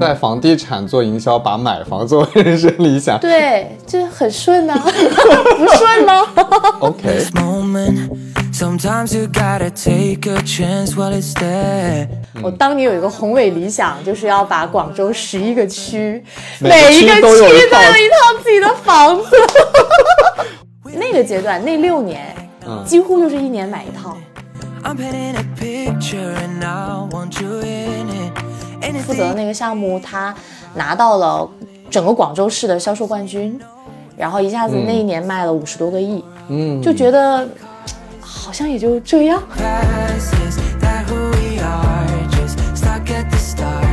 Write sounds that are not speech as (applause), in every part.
在房地产做营销，把买房作为人生理想。对，这很顺啊，(laughs) 不顺吗？OK，moment. Sometimes you gotta take a chance while it's there. 我当年有一个宏伟理想，就是要把广州十一个区，每一个区区都有一套都有一套自己的房子。(laughs) 那个阶段，那六年，嗯几乎就是一年买一套。I'm 负责的那个项目，他拿到了整个广州市的销售冠军，然后一下子那一年卖了五十多个亿，嗯，就觉得好像也就这样。passes that who we are just stuck at the start.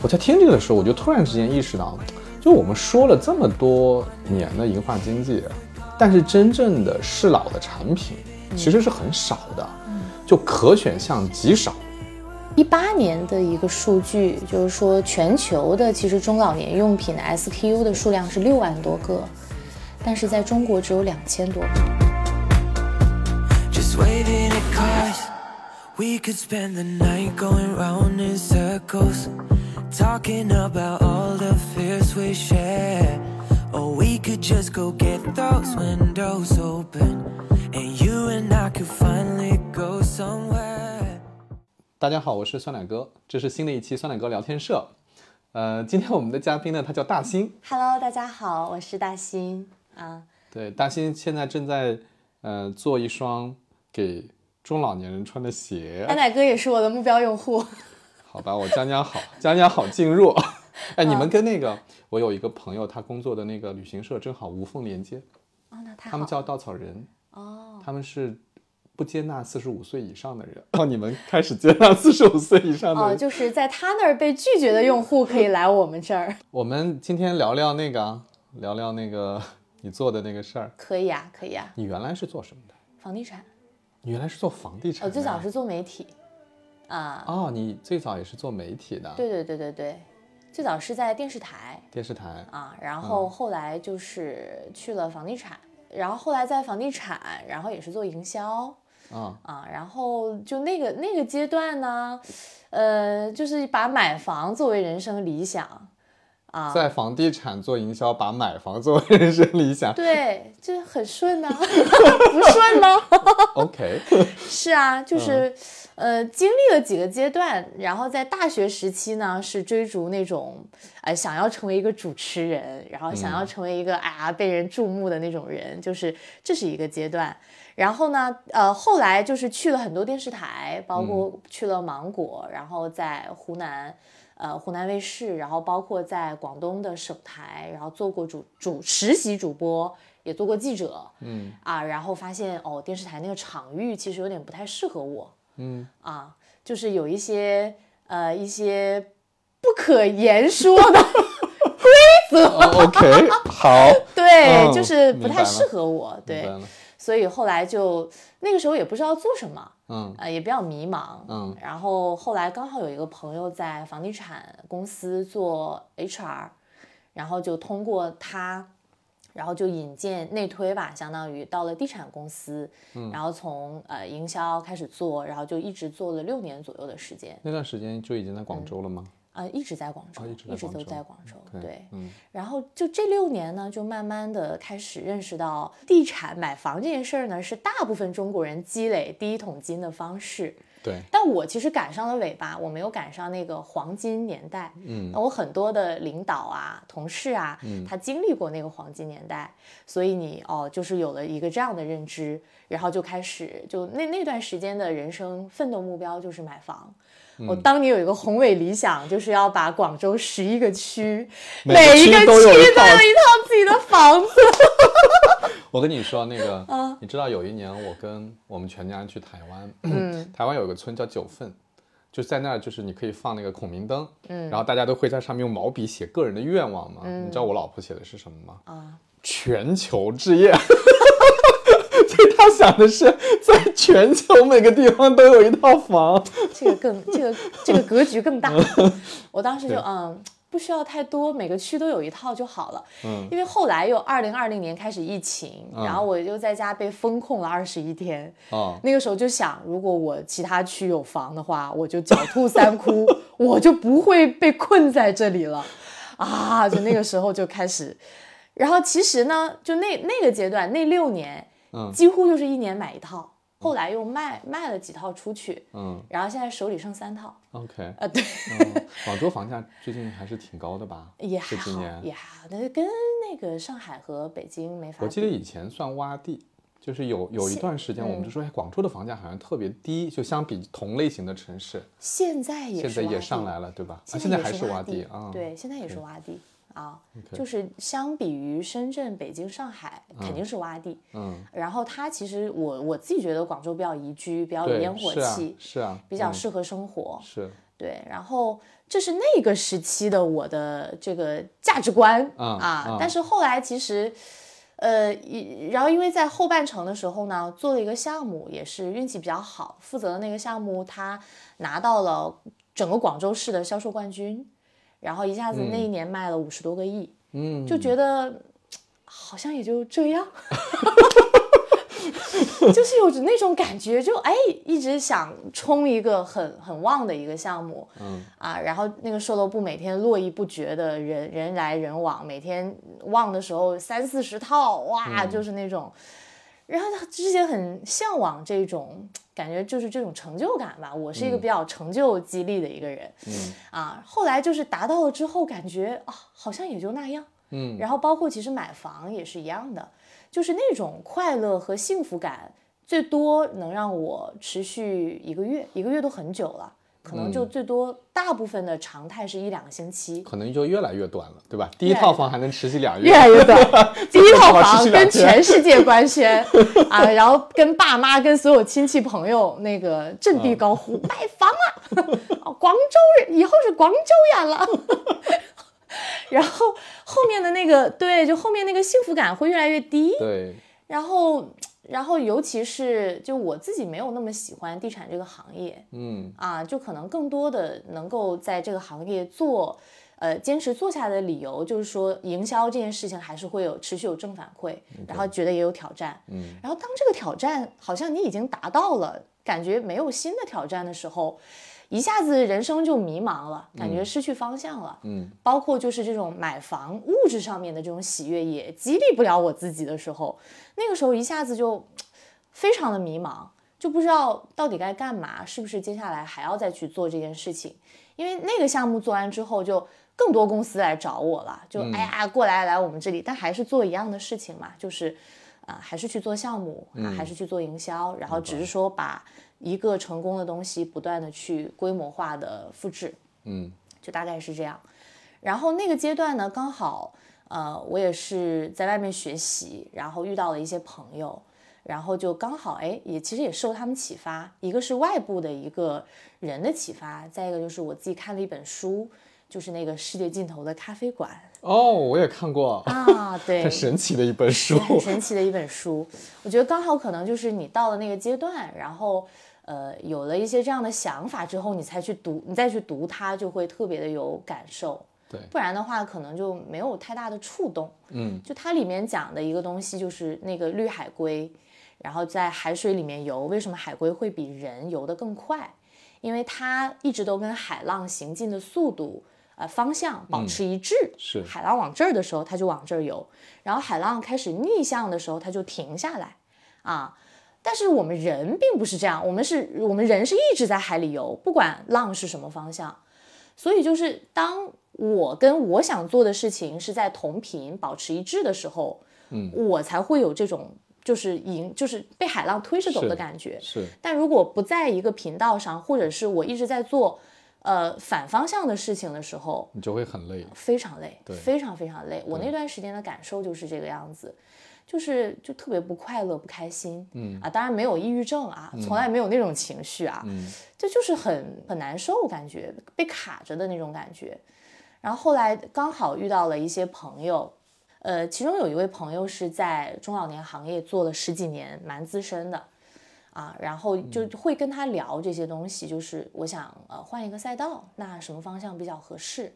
我在听这个的时候，我就突然之间意识到，就我们说了这么多年的银发经济，但是真正的适老的产品其实是很少的，就可选项极少。一八年的一个数据就是说，全球的其实中老年用品的 SKU 的数量是六万多个，但是在中国只有两千多个。Just waving at cars. We could spend the night going round in circles. Talking about all the fears we share. Or we could just go get those windows open. And you and I could finally go somewhere. 大家好，我是酸奶哥，这是新的一期酸奶哥聊天社。呃，今天我们的嘉宾呢，他叫大兴。Hello，大家好，我是大兴啊。对，大兴现在正在呃做一双给中老年人穿的鞋。酸奶哥也是我的目标用户。好吧，我将将好，(laughs) 将将好进入。(laughs) 哎，你们跟那个，我有一个朋友，他工作的那个旅行社正好无缝连接，哦，那太好。他们叫稻草人，哦，他们是不接纳四十五岁以上的人。哦，你们开始接纳 (laughs) 四十五岁以上的哦，人。就是在他那儿被拒绝的用户可以来我们这儿。(laughs) 我们今天聊聊那个啊，聊聊那个 (laughs) 你做的那个事儿。可以啊，可以啊。你原来是做什么的？房地产，你原来是做房地产的。我最早是做媒体。啊，哦，你最早也是做媒体的，对对对对对，最早是在电视台。电视台。啊，然后后来就是去了房地产，然后后来在房地产，然后也是做营销啊，啊，然后就那个那个阶段呢，呃，就是把买房作为人生理想啊，在房地产做营销，把买房作为人生理想。(laughs) 对，这很顺呐、(laughs) 不顺吗？OK，(laughs) 是啊，就是、呃，经历了几个阶段，然后在大学时期呢，是追逐那种呃想要成为一个主持人，然后想要成为一个、哎呀被人注目的那种人，就是这是一个阶段。然后呢，呃，后来就是去了很多电视台，包括去了芒果，然后在湖南。呃，湖南卫视，然后包括在广东的省台，然后做过主主实习主播，也做过记者，嗯啊，然后发现哦，电视台那个场域其实有点不太适合我嗯，啊，就是有一些呃一些不可言说的，(laughs) 哦 OK，好，(laughs) 对，嗯就是不太适合我，对。所以后来就那个时候也不知道做什么，嗯。呃，也比较迷茫，嗯。然后后来刚好有一个朋友在房地产公司做 HR，然后就通过他，然后就引荐内推吧，相当于到了地产公司，嗯。然后从呃营销开始做，然后就一直做了六年左右的时间，那段时间就已经在广州了吗？呃，一直在广州，哦一直都州在广州，对，嗯然后就这六年呢，就慢慢的开始认识到地产买房这件事儿呢，是大部分中国人积累第一桶金的方式。对，但我其实赶上了尾巴，我没有赶上那个黄金年代。嗯那我很多的领导啊、同事啊，他经历过那个黄金年代，所以你哦，就是有了一个这样的认知，然后就开始就那那段时间的人生奋斗目标就是买房。嗯我当年有一个宏伟理想，就是要把广州十一个区，每一个区都都有一套自己的房子。(laughs) 我跟你说那个，(laughs) 嗯你知道有一年我跟我们全家人去台湾，台湾有个村叫九份。就在那儿，就是你可以放那个孔明灯，嗯，然后大家都会在上面用毛笔写个人的愿望嘛。你知道我老婆写的是什么吗？啊，全球置业。(laughs) (laughs) 他想的是，在全球每个地方都有一套房。这个更这个这个格局更大。我当时就嗯，不需要太多，每个区都有一套就好了。嗯因为后来又二零二零年开始疫情，嗯然后我就在家被封控了二十一天。哦，那个时候就想，如果我其他区有房的话，我就狡兔三窟，(laughs) 我就不会被困在这里了啊！就那个时候就开始，然后其实呢，就那那个阶段那六年，嗯。几乎就是一年买一套，后来又卖卖了几套出去，嗯。然后现在手里剩三套，，OK，啊，对，嗯，广州房价最近还是挺高的吧？(laughs) 也还好，也还好，但是跟那个上海和北京没法比。我记得以前算洼地，就是有有一段时间我们就说，哎，广州的房价好像特别低，就相比同类型的城市，现在也现在也上来了，对吧？啊，现现在还是洼地啊。对，现在也是洼地啊就是相比于深圳、北京、上海，肯定是洼地。嗯，然后它其实我我自己觉得广州比较宜居，比较有，烟火是啊气，，是啊，嗯比较适合生活。是对，然后这是那个时期的我的这个价值观、嗯啊。嗯但是后来其实，呃，一然后因为在后半程的时候呢，做了一个项目，也是运气比较好，负责的那个项目他拿到了整个广州市的销售冠军，然后一下子那一年卖了五十多个亿，嗯，就觉得好像也就这样。(laughs) 就是有着那种感觉，就哎，一直想冲一个很很旺的一个项目，嗯啊，然后那个售楼部每天络绎不绝的人人来人往，每天旺的时候三四十套，哇，就是那种，然后他之前很向往这种感觉，就是这种成就感吧。我是一个比较成就激励的一个人，嗯啊，后来就是达到了之后，感觉啊，好像也就那样。嗯然后包括其实买房也是一样的，就是那种快乐和幸福感，最多能让我持续一个月，一个月都很久了，可能嗯就最多大部分的常态是一两个星期，可能就越来越短了，对吧？第一套房还能持续两越月，来越短。(laughs) 第一套房跟全世界官宣 (laughs) 啊，然后跟爸妈、跟所有亲戚朋友那个振臂高呼、买房了，哦广州人以后是广州人了。(laughs) 然后后面的那个对，就后面那个幸福感会越来越低。对，然后，然后尤其是就我自己没有那么喜欢地产这个行业。嗯。啊，就可能更多的能够在这个行业做。呃，坚持做下来的理由就是说，营销这件事情还是会有持续有正反馈，然后觉得也有挑战，嗯。然后当这个挑战好像你已经达到了，感觉没有新的挑战的时候，一下子人生就迷茫了，感觉失去方向了。嗯。包括就是这种买房物质上面的这种喜悦也激励不了我自己的时候，那个时候一下子就非常的迷茫，就不知道到底该干嘛，是不是接下来还要再去做这件事情？因为那个项目做完之后，就更多公司来找我了，就、哎呀过来来我们这里，但还是做一样的事情嘛，就是啊、还是去做项目啊，还是去做营销，然后只是说把一个成功的东西不断的去规模化的复制，嗯就大概是这样。然后那个阶段呢，刚好呃，我也是在外面学习，然后遇到了一些朋友，然后就刚好哎，也其实也受他们启发，一个是外部的一个人的启发，再一个就是我自己看了一本书，就是那个世界尽头的咖啡馆哦，我也看过，啊，(laughs) 对很，神奇的一本书，很神奇的一本书。我觉得刚好可能就是你到了那个阶段，然后呃有了一些这样的想法之后，你才去读，你再去读它，就会特别的有感受。对不然的话可能就没有太大的触动。嗯就它里面讲的一个东西就是那个绿海龟，然后在海水里面游，为什么海龟会比人游得更快？因为它一直都跟海浪行进的速度。呃，方向保持一致，是海浪往这儿的时候，它就往这儿游，然后海浪开始逆向的时候，它就停下来，啊。但是我们人并不是这样，我们是我们人是一直在海里游，不管浪是什么方向。所以就是当我跟我想做的事情是在同频保持一致的时候，嗯，我才会有这种就是迎就是被海浪推着走的感觉。是但如果不在一个频道上，或者是我一直在做呃反方向的事情的时候，你就会很累，非常累，对。非常非常累。我那段时间的感受就是这个样子，就是就特别不快乐、不开心，嗯。啊，当然没有抑郁症啊，从来没有那种情绪啊，嗯。这就是很很难受，感觉被卡着的那种感觉。然后后来刚好遇到了一些朋友，呃，其中有一位朋友是在中老年行业做了十几年，蛮资深的，啊，然后就会跟他聊这些东西，就是我想呃换一个赛道，那什么方向比较合适？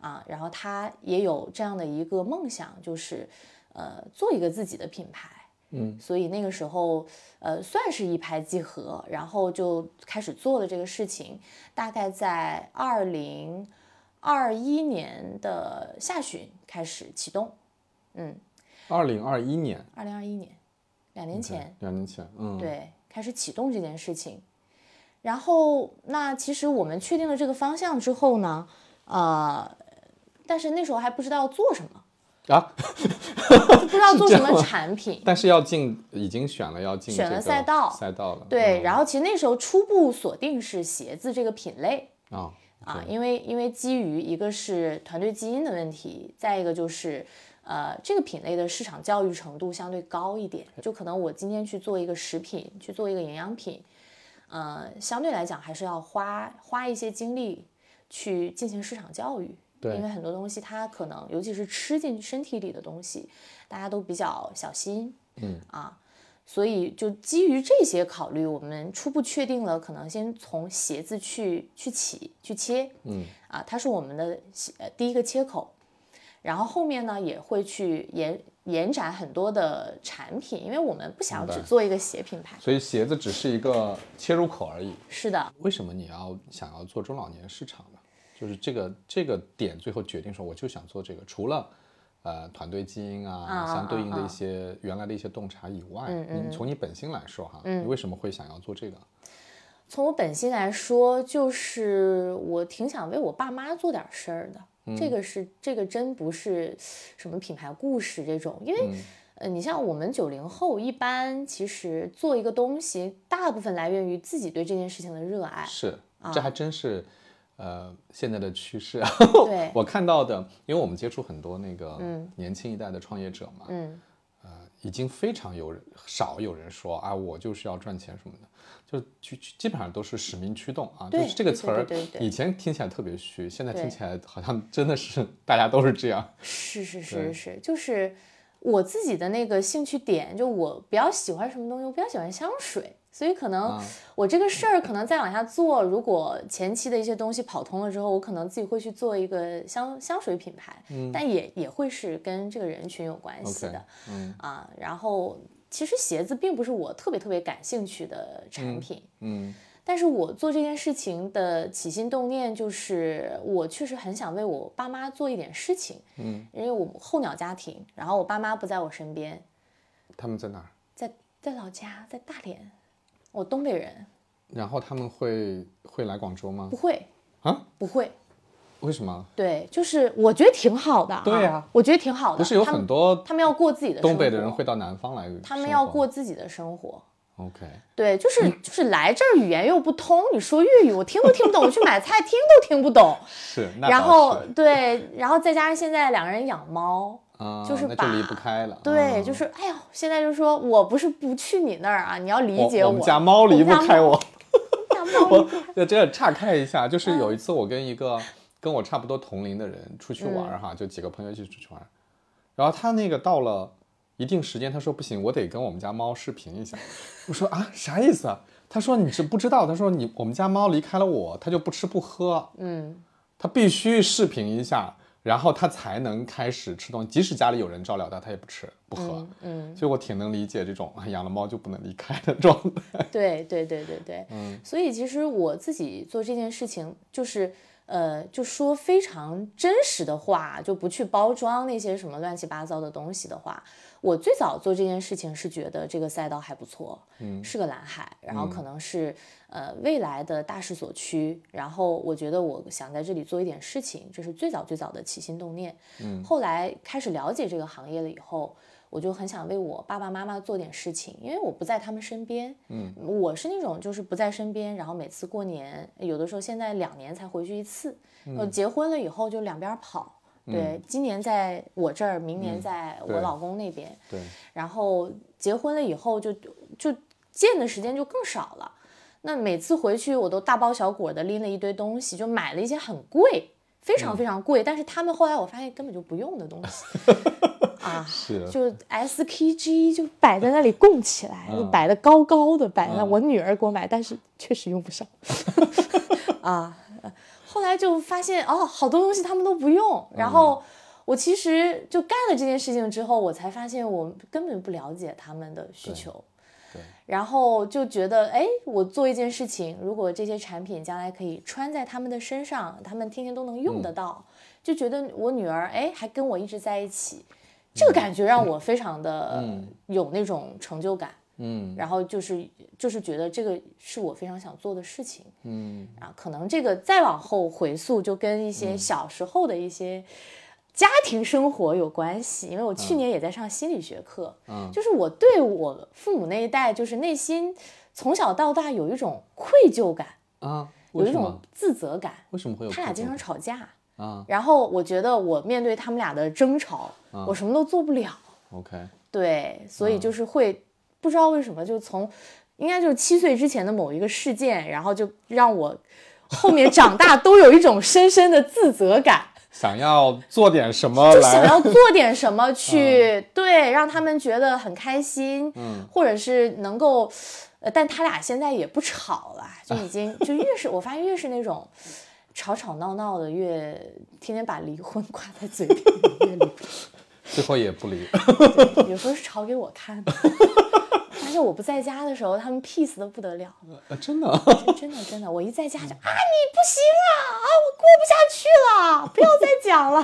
啊，然后他也有这样的一个梦想，就是呃做一个自己的品牌嗯，所以那个时候呃算是一拍即合，然后就开始做了这个事情，大概在二零二一年的下旬开始启动，嗯，二零二一年，二零二一年，两年前，两年前，嗯，对，开始启动这件事情。然后，那其实我们确定了这个方向之后呢，呃，但是那时候还不知道做什么，啊，不知道做什么 (laughs) 产品。但是要进，已经选了要进选了赛道赛道了，对，嗯然后其实那时候初步锁定是鞋子这个品类啊啊，因为因为基于一个是团队基因的问题，再一个就是呃这个品类的市场教育程度相对高一点，就可能我今天去做一个食品，去做一个营养品，呃，相对来讲还是要花花一些精力去进行市场教育。对因为很多东西它可能，尤其是吃进身体里的东西，大家都比较小心，嗯。啊，所以就基于这些考虑，我们初步确定了可能先从鞋子去去起去切，嗯。啊，它是我们的呃第一个切口，然后后面呢也会去延延展很多的产品，因为我们不想只做一个鞋品牌。所以鞋子只是一个切入口而已。是的，为什么你要想要做中老年市场呢？就是这个这个点最后决定说，我就想做这个。除了呃团队基因啊，啊相对应的啊一些原来的一些洞察以外，嗯你从你本心来说哈，你为什么会想要做这个？从我本心来说，就是我挺想为我爸妈做点事儿的。这个是这个真不是什么品牌故事这种，因为、呃，你像我们九零后，一般其实做一个东西，大部分来源于自己对这件事情的热爱。是，这还真是。呃，现在的趋势啊，对。(laughs) 我看到的，因为我们接触很多那个年轻一代的创业者嘛，嗯，已经非常有人少有人说啊，我就是要赚钱什么的，就基基本上都是使命驱动啊，就对是这个词儿以前听起来特别虚，现在听起来好像真的是大家都是这样。是是对是是，就是我自己的那个兴趣点，就我比较喜欢什么东西，我比较喜欢香水，所以可能啊。我这个事儿可能再往下做，如果前期的一些东西跑通了之后，我可能自己会去做一个香香水品牌，但也也会是跟这个人群有关系的嗯。啊。然后其实鞋子并不是我特别特别感兴趣的产品，嗯。但是我做这件事情的起心动念就是，我确实很想为我爸妈做一点事情。嗯，因为我候鸟家庭，然后我爸妈不在我身边，他们在哪儿？在在老家，在大连，我东北人，然后他们会会来广州吗不？会啊？不会，为什么？对，就是我觉得挺好的、啊，对呀我觉得挺好的。不是有很多他们要过自己的生活东北的人会到南方来，他们要过自己的生活。OK，对，就是 (laughs) 就是来这儿语言又不通，你说粤语我听都听不懂，我去买菜听都听不懂。是，然后对，然后再加上现在两个人养猫，啊，就是把那就离不开了。对，嗯就是哎呦，现在就说我不是不去你那儿啊，你要理解我 (laughs) 我们家猫离不开 (laughs) 我。家猫我离不开就这个岔开一下，嗯就是有一次我跟一个跟我差不多同龄的人出去玩哈，就几个朋友一起出去玩儿，然后他那个到了一定时间，他说不行，我得跟我们家猫视频一下。我说啊，啥意思啊？他说你是不知道，他说你我们家猫离开了我，它就不吃不喝，嗯，它必须视频一下，然后他才能开始吃东西，即使家里有人照料他，他也不吃不喝。嗯，所以我挺能理解这种啊养了猫就不能离开的状态。对对对对对，嗯，所以其实我自己做这件事情，就是呃，就说非常真实的话，就不去包装那些什么乱七八糟的东西的话，我最早做这件事情是觉得这个赛道还不错，嗯是个蓝海，然后可能是、呃未来的大势所趋，然后我觉得我想在这里做一点事情，这是最早最早的起心动念。嗯，后来开始了解这个行业了以后。我就很想为我爸爸妈妈做点事情，因为我不在他们身边。嗯，我是那种就是不在身边，然后每次过年，有的时候现在两年才回去一次。嗯，结婚了以后就两边跑。对，今年在我这儿，明年在我老公那边。对，然后结婚了以后就就见的时间就更少了。那每次回去我都大包小裹的拎了一堆东西，就买了一些很贵，非常非常贵，但是他们后来我发现根本就不用的东西 (laughs) 啊，是就 SKG 就摆在那里供起来，就摆的高高的，摆在那。嗯我女儿给我买，但是确实用不上 (laughs) 啊。后来就发现哦，好多东西他们都不用，然后。我其实就干了这件事情之后，我才发现我根本不了解他们的需求。对，然后就觉得，哎，我做一件事情，如果这些产品将来可以穿在他们的身上，他们天天都能用得到，就觉得我女儿，哎，还跟我一直在一起，这个感觉让我非常的有那种成就感。嗯。然后就是就是觉得这个是我非常想做的事情。嗯。啊，可能这个再往后回溯，就跟一些小时候的一些家庭生活有关系。因为我去年也在上心理学课，嗯就是我对我父母那一代，就是内心从小到大有一种愧疚感，啊，有一种？自责感。为什么会有他俩经常吵架，啊然后我觉得我面对他们俩的争吵，我什么都做不了。？OK，对，所以就是会、不知道为什么，就从应该就是七岁之前的某一个事件，然后就让我后面长大都有一种深深的自责感，想要做点什么就想？要做点什么 (laughs) 去、对让他们觉得很开心，嗯或者是能够，呃，但他俩现在也不吵了，(laughs) 就已经就越是我发现越是那种。吵吵闹闹的，越天天把离婚挂在嘴边，越离不 (laughs) 最后也不离。有时候是吵给我看的。发现我不在家的时候，他们 peace 的不得了，呃 (laughs) 真的，真真的真的，我一在家就啊，你不行啊啊，我过不下去了，不要再讲了。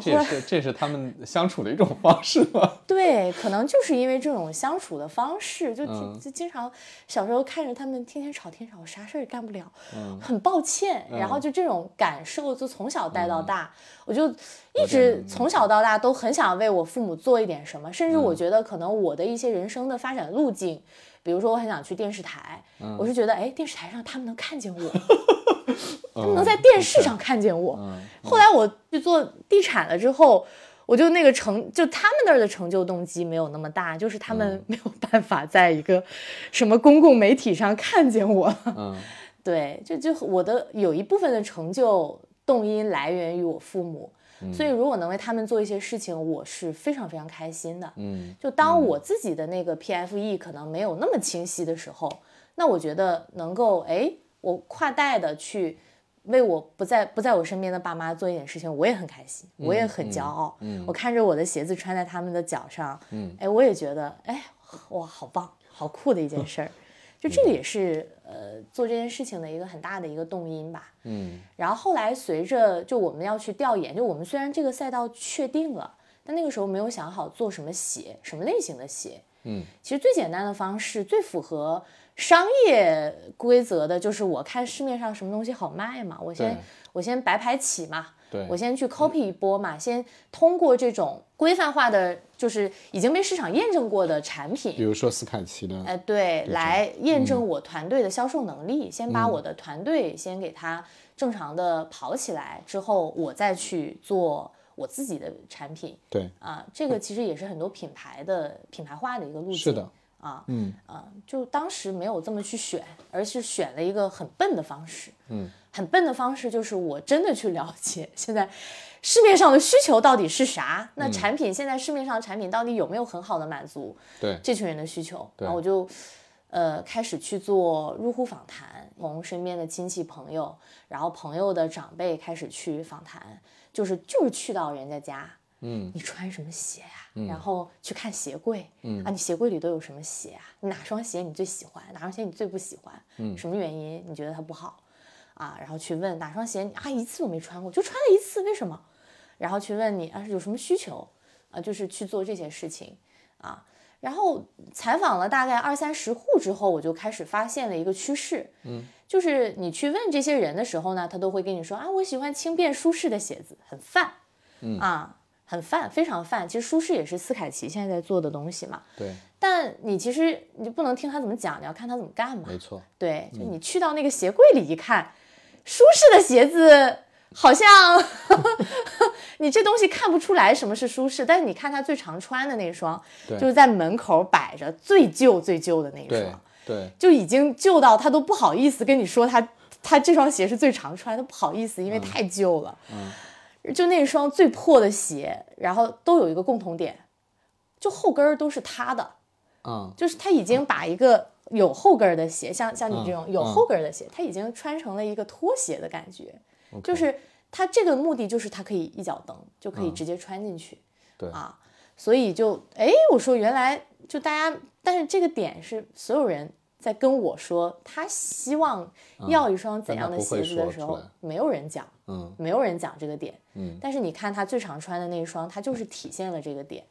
这也是这也是他们相处的一种方式吗。(laughs) 对，可能就是因为这种相处的方式，就嗯就经常小时候看着他们天天吵天吵，我啥事儿也干不了，嗯很抱歉。然后就这种感受，就从小带到大，我就一直从小到大都很想为我父母做一点什么，甚至嗯我觉得可能我的一些人生的发展路径，比如说我很想去电视台，嗯我是觉得哎，电视台上他们能看见我，(laughs) 他们嗯能在电视上看见我。后来我去做地产了之后，我就那个成就他们那儿的成就动机没有那么大，就是他们没有办法在一个什么公共媒体上看见我。嗯。(laughs) 对，就就我的有一部分的成就动因来源于我父母，所以如果能为他们做一些事情，我是非常非常开心的。嗯。就当我自己的那个 PFE 可能没有那么清晰的时候，那我觉得能够哎，我跨代的去为我不在不在我身边的爸妈做一点事情，我也很开心，我也很骄傲。嗯我看着我的鞋子穿在他们的脚上，嗯哎，我也觉得哎，哇，好棒，好酷的一件事儿。(laughs) 就这个也是呃做这件事情的一个很大的一个动因吧。嗯然后后来随着就我们要去调研，就我们虽然这个赛道确定了，但那个时候没有想好做什么鞋，什么类型的鞋。嗯其实最简单的方式，最符合商业规则的，就是我看市面上什么东西好卖嘛，我先我先白牌起嘛，对我先去 copy 一波嘛，先通过这种规范化的，就是已经被市场验证过的产品，比如说斯凯奇的，哎，对，来验证我团队的销售能力，先把我的团队先给它正常的跑起来，之后我再去做我自己的产品对，啊。这个其实也是很多品牌的品牌化的一个路径。是的，啊，嗯。啊，就当时没有这么去选，而是选了一个很笨的方式。嗯，很笨的方式就是我真的去了解现在市面上的需求到底是啥，那嗯。产品现在市面上的产品到底有没有很好的满足对，这群人的需求？然后我就呃开始去做入户访谈，从身边的亲戚朋友，然后朋友的长辈开始去访谈，就是就是去到人家家，嗯你穿什么鞋呀、然后去看鞋柜，嗯啊，你鞋柜里都有什么鞋啊？哪双鞋你最喜欢？哪双鞋你最不喜欢？嗯什么原因你觉得它不好？啊，然后去问哪双鞋你啊一次都没穿过，就穿了一次，为什么？然后去问你啊有什么需求啊，就是去做这些事情啊。然后采访了大概二三十户之后，我就开始发现了一个趋势，嗯，就是你去问这些人的时候呢，他都会跟你说啊，我喜欢轻便舒适的鞋子，很泛，嗯啊，很泛，非常泛。其实舒适也是斯凯奇现在在做的东西嘛，对，但你其实你不能听他怎么讲，你要看他怎么干嘛。没错，对，就你去到那个鞋柜里一看，舒适的鞋子好像 (laughs) 你这东西看不出来什么是舒适，但是你看他最常穿的那双，对就是在门口摆着最旧最旧的那一双，对，就已经旧到他都不好意思跟你说他他这双鞋是最常穿，他不好意思，因为太旧了。嗯，就那双最破的鞋，然后都有一个共同点，就后跟儿都是他的。嗯就是他已经把一个有后跟儿的鞋，像像你这种嗯有后跟儿的鞋，他已经穿成了一个拖鞋的感觉，就是他这个目的就是他可以一脚蹬就可以直接穿进去。对啊，所以就哎，我说原来就大家，但是这个点是所有人在跟我说，他希望要一双怎样的鞋子的时候没有人讲，嗯，没有人讲这个点，嗯，但是你看他最常穿的那一双，它就是体现了这个点，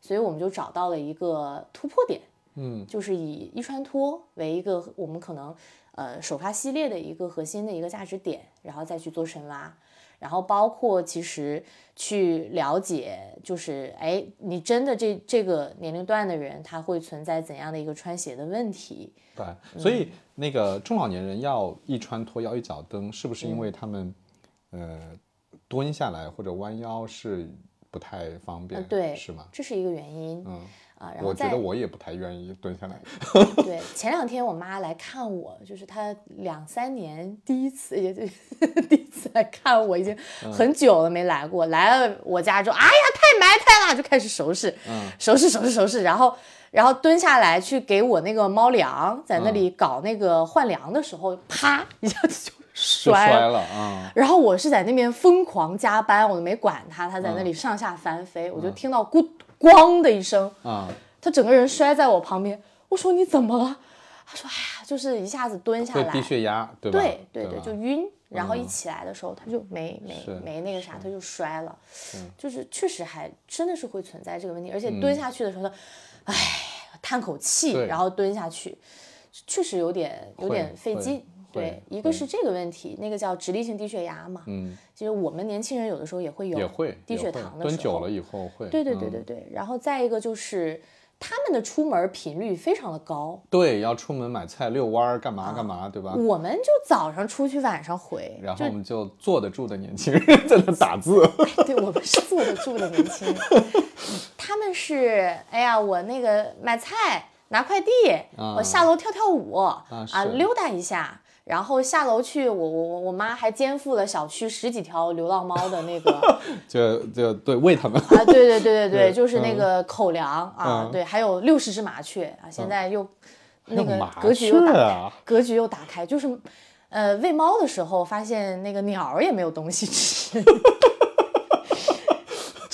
所以我们就找到了一个突破点，嗯，就是以一穿脱为一个我们可能呃首发系列的一个核心的一个价值点，然后再去做深挖。然后包括其实去了解，就是哎，你真的这这个年龄段的人，他会存在怎样的一个穿鞋的问题？对，所以那个中老年人要一穿脱要一脚蹬，是不是因为他们、呃蹲下来或者弯腰是不太方便？对，是吗？这是一个原因。嗯，啊，然后我觉得我也不太愿意蹲下来。对，前两天我妈来看我，就是她两三年第一次，(laughs) 也就 (laughs) 第一次来看我，已经嗯很久了没来过。来了我家之后，哎呀，太埋汰了，就开始收拾，嗯收拾，收拾，收拾，然后。然后蹲下来去给我那个猫粮，在那嗯里搞那个换粮的时候，啪一下子就就摔摔了啊！然后我是在那边疯狂加班，我都没管他，他在那里嗯上下翻飞，我就听到咕咣的一声，啊，他整个人摔在我旁边。我说你怎么了？他说哎呀，就是一下子蹲下来，会低血压，对吧？对对对，就晕。然后一起来的时候，他就没没没那个啥，他就摔了。嗯就是确实还真的是会存在这个问题，而且蹲下去的时候，他哎叹口气，然后蹲下去，确实有点有点费劲。会对，一个是这个问题，那个叫直立性低血压嘛。嗯，其实我们年轻人有的时候也会有也会低血糖的时候蹲久了以后会。对对对嗯对对，然后再一个就是他们的出门频率非常的高，对，要出门买菜、遛弯儿，干嘛干嘛，对吧？我们就早上出去，晚上回，然后我们就坐得住的年轻人在那打字。(laughs) 对我们是坐得住的年轻人，他们是哎呀，我那个买菜拿快递，我下楼跳跳舞啊是溜达一下。然后下楼去，我我我我妈还肩负了小区十几条流浪猫的那个 (laughs) 就就对喂它们。啊，对对对对对，就是那个口粮啊，嗯对，还有六十只麻雀啊，现在又那个格局又打开，啊格局又打开，就是呃喂猫的时候发现那个鸟儿也没有东西吃。(laughs)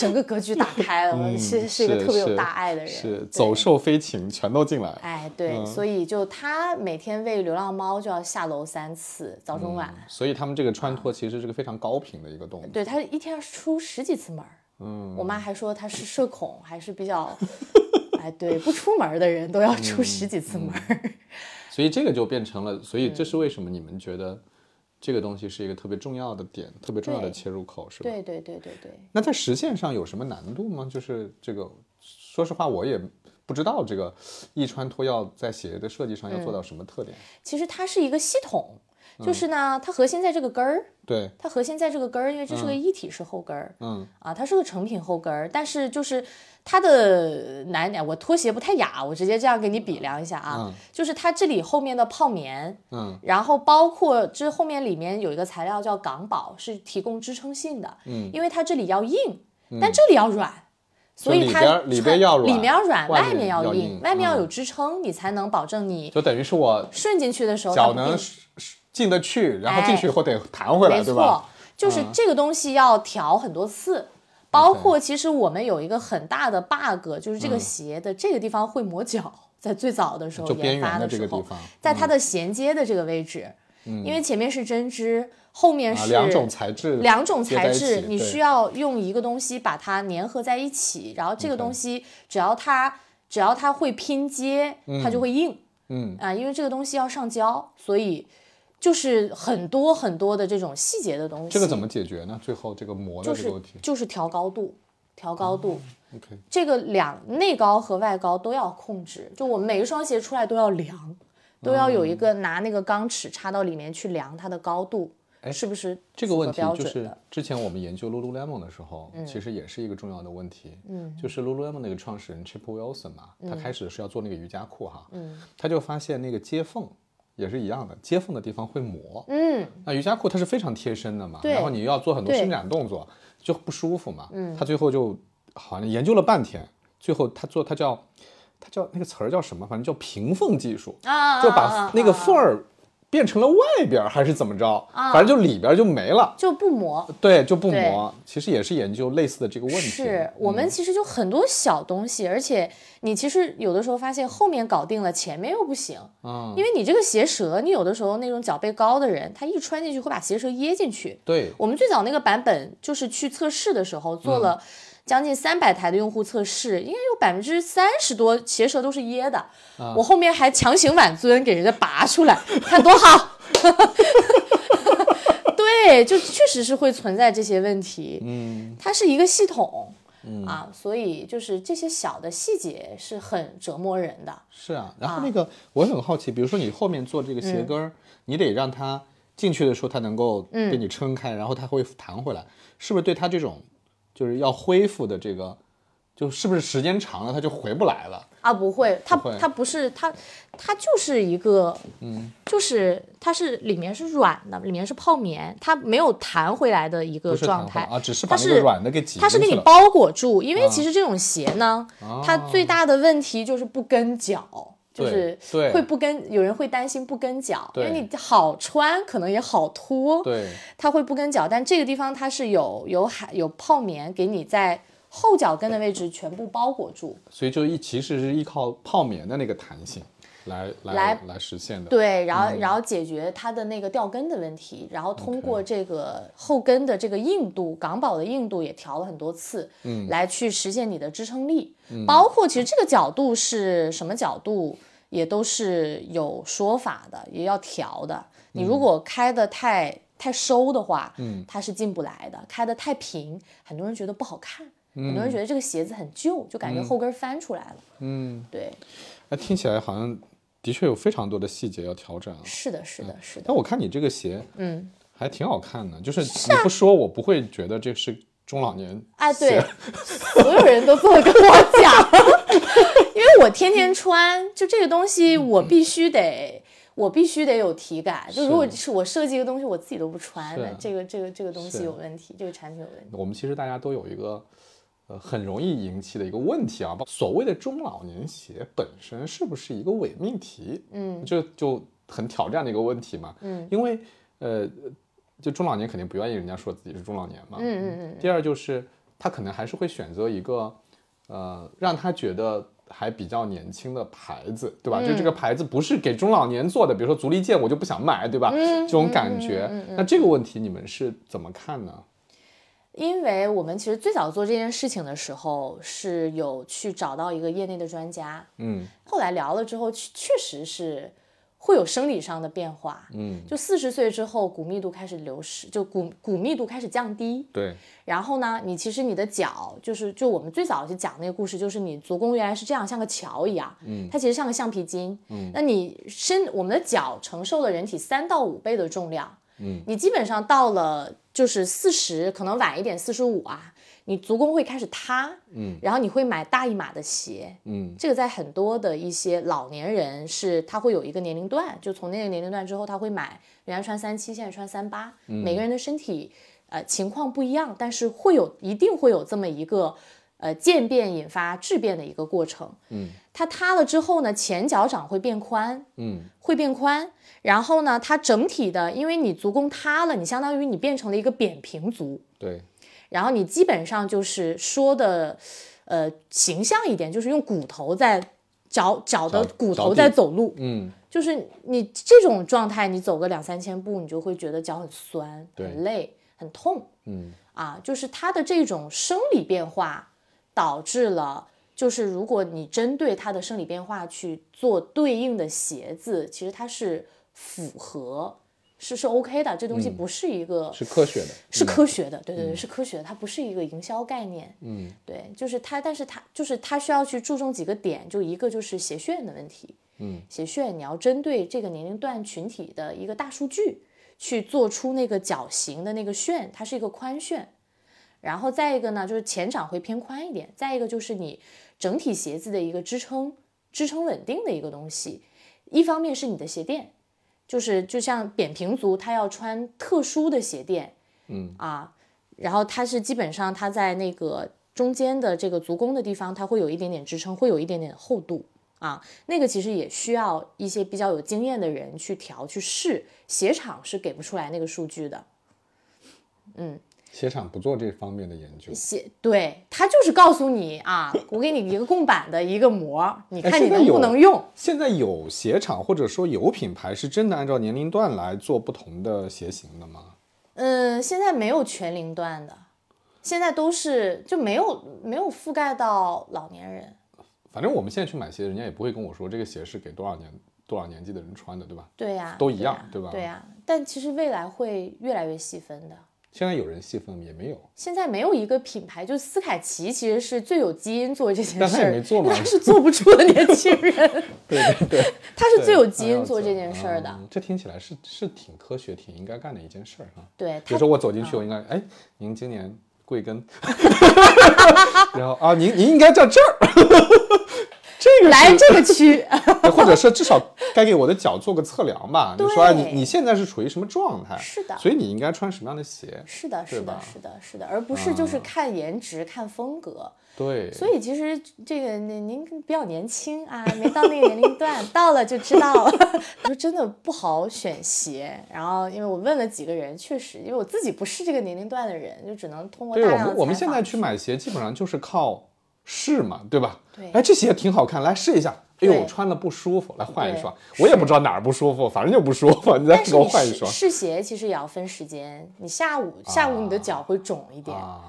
整个格局打开了，我其实是一个特别有大爱的人，嗯是走兽飞禽全都进来。哎，对，嗯所以就他每天喂流浪猫就要下楼三次，早中晚。所以他们这个穿脱其实是个非常高频的一个动作。对他一天要出十几次门儿。嗯，我妈还说他是社恐，还是比较，(laughs) 哎，对，不出门的人都要嗯出十几次门儿。所以这个就变成了，所以这嗯是为什么你们觉得这个东西是一个特别重要的点，特别重要的切入口，是吧？对对对对对。那在实现上有什么难度吗？就是这个，说实话我也不知道这个易穿脱要在鞋的设计上要做到什么特点。其实它是一个系统，嗯就是呢，它核心在这个根儿，对，它核心在这个根儿，因为这是个一体式后跟儿。嗯。啊，它是个成品后跟儿，但是就是它的难点，我拖鞋不太雅，我直接这样给你比量一下啊，嗯。就是它这里后面的泡棉，嗯。然后包括这后面里面有一个材料叫港宝，是提供支撑性的，嗯，因为它这里要硬，但这里要软。所以它里边里边要软里面要软，外面要要硬硬，外面要嗯。有支撑，你才能保证你就等于是我顺进去的时候脚能进得去，然后进去以后得弹回来，没错对吧？，嗯就是这个东西要调很多次。包括其实我们有一个很大的 bug，就是这个鞋的这个地方会磨脚，在最早的时候研发缘的这时候个地方，在它的衔接的这个位置，因为前面是针织，后面啊，是两种材质，两种材质，你需要用一个东西把它粘合在一起，然后这个东西只要它只要它会拼接，它就会硬。嗯。啊，因为这个东西要上胶，所以就是很多很多的这种细节的东西。这个怎么解决呢？最后这个磨的就是这个问题就是调高度，调高度。，OK，这个两内高和外高都要控制，就我们每一双鞋出来都要量，都要有一个拿那个钢尺插到里面去量它的高度，哎是不是这个问题就是？之前我们研究 Lululemon 的时候，其实也是一个重要的问题。嗯，就是 Lululemon 那个创始人 Chip Wilson 嘛，他开始是要做那个瑜伽裤哈，嗯，他就发现那个接缝也是一样的，接缝的地方会磨。嗯，那瑜伽裤它是非常贴身的嘛，然后你要做很多伸展动作，就不舒服嘛。嗯，他最后就好像研究了半天，最后他做他叫他叫那个词儿叫什么？反正叫平缝技术，啊，就啊把那个缝儿变成了外边儿还是怎么着？啊反正就里边儿就没了。就不磨。对，就不磨。其实也是研究类似的这个问题。是我们其实就很多小东西，而且你其实有的时候发现后面搞定了，前面又不行，嗯，因为你这个鞋舌，你有的时候那种脚背高的人，他一穿进去会把鞋舌掖进去。对，我们最早那个版本就是去测试的时候做嗯了将近三百台的用户测试，应该有百分之三十多鞋舌都是噎的。啊我后面还强行挽尊给人家拔出来，看多好。(laughs) 对，就确实是会存在这些问题。嗯，它是一个系统。啊，所以就是这些小的细节是很折磨人的。是啊。然后那个我很好奇，比如说你后面做这个鞋跟儿，你得让它进去的时候它能够被你撑开，然后它会弹回来，是不是对它这种就是要恢复的这个，就是不是时间长了它就回不来了？啊，不会，它它不是它，它就是一个，嗯，就是它是里面是软的，里面是泡棉，它没有弹回来的一个状态啊，只是把它是那个软的给挤它是。给你包裹住，因为其实这种鞋呢，它哦最大的问题就是不跟脚。就是对会不跟，有人会担心不跟脚，因为你好穿可能也好脱，对，它会不跟脚，但这个地方它是有有海有泡棉给你在后脚跟的位置全部包裹住，所以就一其实是依靠泡棉的那个弹性来来来来实现的。对，然后、嗯。然后解决它的那个掉跟的问题，然后通过这个后跟的这个硬度，港宝的硬度也调了很多次，嗯，来去实现你的支撑力，嗯。包括其实这个角度是什么角度，也都是有说法的，也要调的。你如果开的太太收的话，嗯，它是进不来的；开的太平，很多人觉得不好看，很多人觉得这个鞋子很旧，就感觉后跟翻出来了。嗯，对，那听起来好像的确有非常多的细节要调整啊。是的，是的，是的但，我看你这个鞋嗯。还挺好看的，就是你不说我不会觉得这是中老年哎，对，(laughs) 所有人都这么跟我讲，(laughs) 因为我天天穿，就这个东西我必须得，我必须得有体感。就如果是我设计一个东西，我自己都不穿，是那这个这个这个东西有问题，这个产品有问题。我们其实大家都有一个呃很容易引起的一个问题啊，所谓的中老年鞋本身是不是一个伪命题？嗯这就很挑战的一个问题嘛。嗯因为呃，就中老年肯定不愿意人家说自己是中老年嘛。嗯嗯嗯第二就是他可能还是会选择一个呃让他觉得还比较年轻的牌子，对吧？就嗯这个牌子不是给中老年做的，比如说足力健，我就不想买，对吧？嗯这种感觉。那这个问题你们是怎么看呢？因为我们其实最早做这件事情的时候是有去找到一个业内的专家，嗯。后来聊了之后，确确实是会有生理上的变化。嗯，就四十岁之后，骨密度开始流失，就骨骨密度开始降低。对，然后呢，你其实你的脚就是，就我们最早就讲那个故事，就是你足弓原来是这样，像个桥一样，嗯，它其实像个橡皮筋，嗯，那你身我们的脚承受了人体三到五倍的重量，嗯，你基本上到了就是四十，可能晚一点四十五啊，你足弓会开始塌，嗯，然后你会买大一码的鞋，嗯。这个在很多的一些老年人是他会有一个年龄段，就从那个年龄段之后，他会买原来穿三七，现在穿三八、每个人的身体呃情况不一样，但是会有一定会有这么一个呃渐变引发质变的一个过程。嗯，它塌了之后呢，前脚掌会变宽，嗯会变宽，然后呢，它整体的，因为你足弓塌了，你相当于你变成了一个扁平足，对，然后你基本上就是说的，呃，形象一点，就是用骨头在脚脚的骨头在走路，嗯就是你这种状态，你走个两三千步，你就会觉得脚很酸、对很累、很痛嗯啊。就是它的这种生理变化导致了，就是如果你针对它的生理变化去做对应的鞋子，其实它是符合，是是 OK 的。这东西不是一个、嗯是科学的，是科学的，对对对，是科学的，它不是一个营销概念。嗯对，就是它，但是它就是它需要去注重几个点，就一个就是鞋楦的问题，嗯，鞋楦你要针对这个年龄段群体的一个大数据去做出那个脚型的那个楦，它是一个宽楦。然后再一个呢，就是前掌会偏宽一点，再一个就是你整体鞋子的一个支撑、支撑稳定的一个东西。一方面是你的鞋垫，就是就像扁平足，它要穿特殊的鞋垫，嗯啊，然后它是基本上它在那个中间的这个足弓的地方，它会有一点点支撑，会有一点点厚度啊，那个其实也需要一些比较有经验的人去调去试，鞋厂是给不出来那个数据的。鞋厂不做这方面的研究。鞋对他就是告诉你啊，我给你一个供版的一个膜，你哎看你能不能用。现在有鞋厂或者说有品牌是真的按照年龄段来做不同的鞋型的吗？嗯，现在没有全龄段的，现在都是就没有没有覆盖到老年人。反正我们现在去买鞋，人家也不会跟我说这个鞋是给多少年多少年纪的人穿的，对吧？对呀、都一样对吧对呀、但其实未来会越来越细分的。现在有人细分也没有，现在没有一个品牌，就斯凯奇其实是最有基因做这件但他事儿，也没做嘛他 (laughs) 是做不出的年轻人，对 (laughs) 对对，(laughs) 他是最有基因做这件事儿的。嗯这听起来是是挺科学、挺应该干的一件事儿啊。对，比如说我走进去，我应该哎，您今年贵庚？然后啊，您您应该在这儿，这个来这个区，(laughs) 或者是至少该给我的脚做个测量吧。你说哎，对你你现在是处于什么状态？是的所以你应该穿什么样的鞋？是的，是的吧，是的，是的，而不是就是看颜值、看风格。对，所以其实这个您您比较年轻啊，没到那个年龄段，(laughs) 到了就知道了。(laughs) 说真的不好选鞋，然后因为我问了几个人，确实，因为我自己不是这个年龄段的人，就只能通过对我大量的们我们现在去买鞋，基本上就是靠试嘛，对吧？对哎，这鞋挺好看，来试一下。哎呦，我穿的不舒服，来换一双。我也不知道哪儿不舒服，反正就不舒服，你再给我换一双。试鞋其实也要分时间，你下午下午你的脚会肿一点，啊，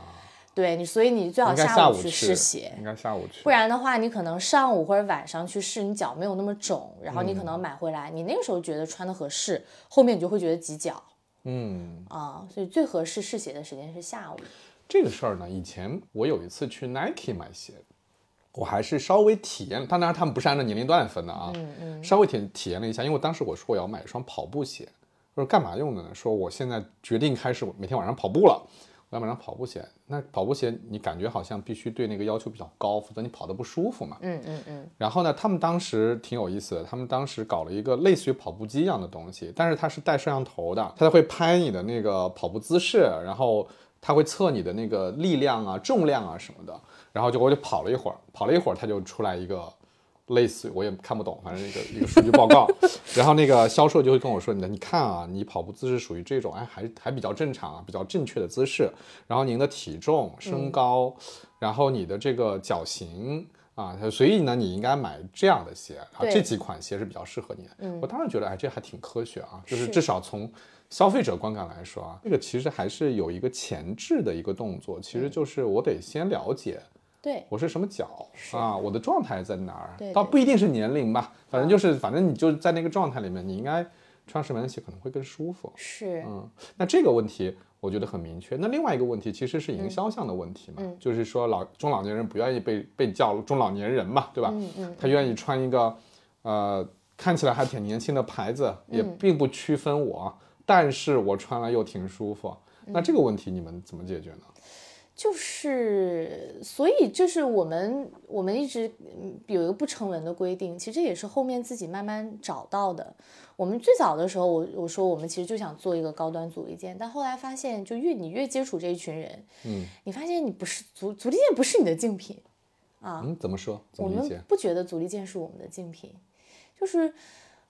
对你，所以你最好下午去试鞋。应该下午去。不然的话，你可能上午或者晚上去试，你脚没有那么肿，然后你可能嗯买回来，你那个时候觉得穿的合适，后面你就会觉得挤脚嗯，啊，所以最合适试鞋的时间是下午。这个事儿呢，以前我有一次去 Nike 买鞋，我还是稍微体验，当然他们不是按照年龄段分的啊，嗯嗯稍微体体验了一下，因为当时我说我要买一双跑步鞋，我说干嘛用的呢？说我现在决定开始每天晚上跑步了。我要买双跑步鞋，那跑步鞋你感觉好像必须对那个要求比较高，否则你跑得不舒服嘛。嗯嗯嗯，然后呢，他们当时挺有意思的，他们当时搞了一个类似于跑步机一样的东西，但是它是带摄像头的，它会拍你的那个跑步姿势，然后它会测你的那个力量啊、重量啊什么的。然后就我就跑了一会儿，跑了一会儿，它就出来一个类似我也看不懂，反正一个 (laughs) 一个数据报告。然后那个销售就会跟我说：“你的你看啊，你跑步姿势属于这种，哎，还还比较正常啊，比较正确的姿势。然后您的体重、身高，然后你的这个脚型。”啊，所以呢，你应该买这样的鞋，啊，对这几款鞋是比较适合你的。我当时觉得，哎，这还挺科学啊，就是是至少从消费者观感来说啊，这个其实还是有一个前置的一个动作，其实就是我得先了解对，我是什么脚啊，我的状态在哪儿，倒不一定是年龄吧，反正就是，反正你就在那个状态里面，你应该穿什么样的鞋可能会更舒服。是，嗯，那这个问题我觉得很明确。那另外一个问题其实是营销上的问题嘛，嗯。就是说老中老年人不愿意被被叫中老年人嘛，对吧？嗯嗯。他愿意穿一个呃看起来还挺年轻的牌子，也嗯。并不区分我，但是我穿了又挺舒服。嗯那这个问题你们怎么解决呢？就是，所以就是我们我们一直嗯有一个不成文的规定，其实也是后面自己慢慢找到的。我们最早的时候，我我说我们其实就想做一个高端足力健，但后来发现，就越你越接触这一群人，嗯你发现你不是足足力健不是你的竞品啊，嗯，怎么说？怎我们？不觉得足力健是我们的竞品，就是，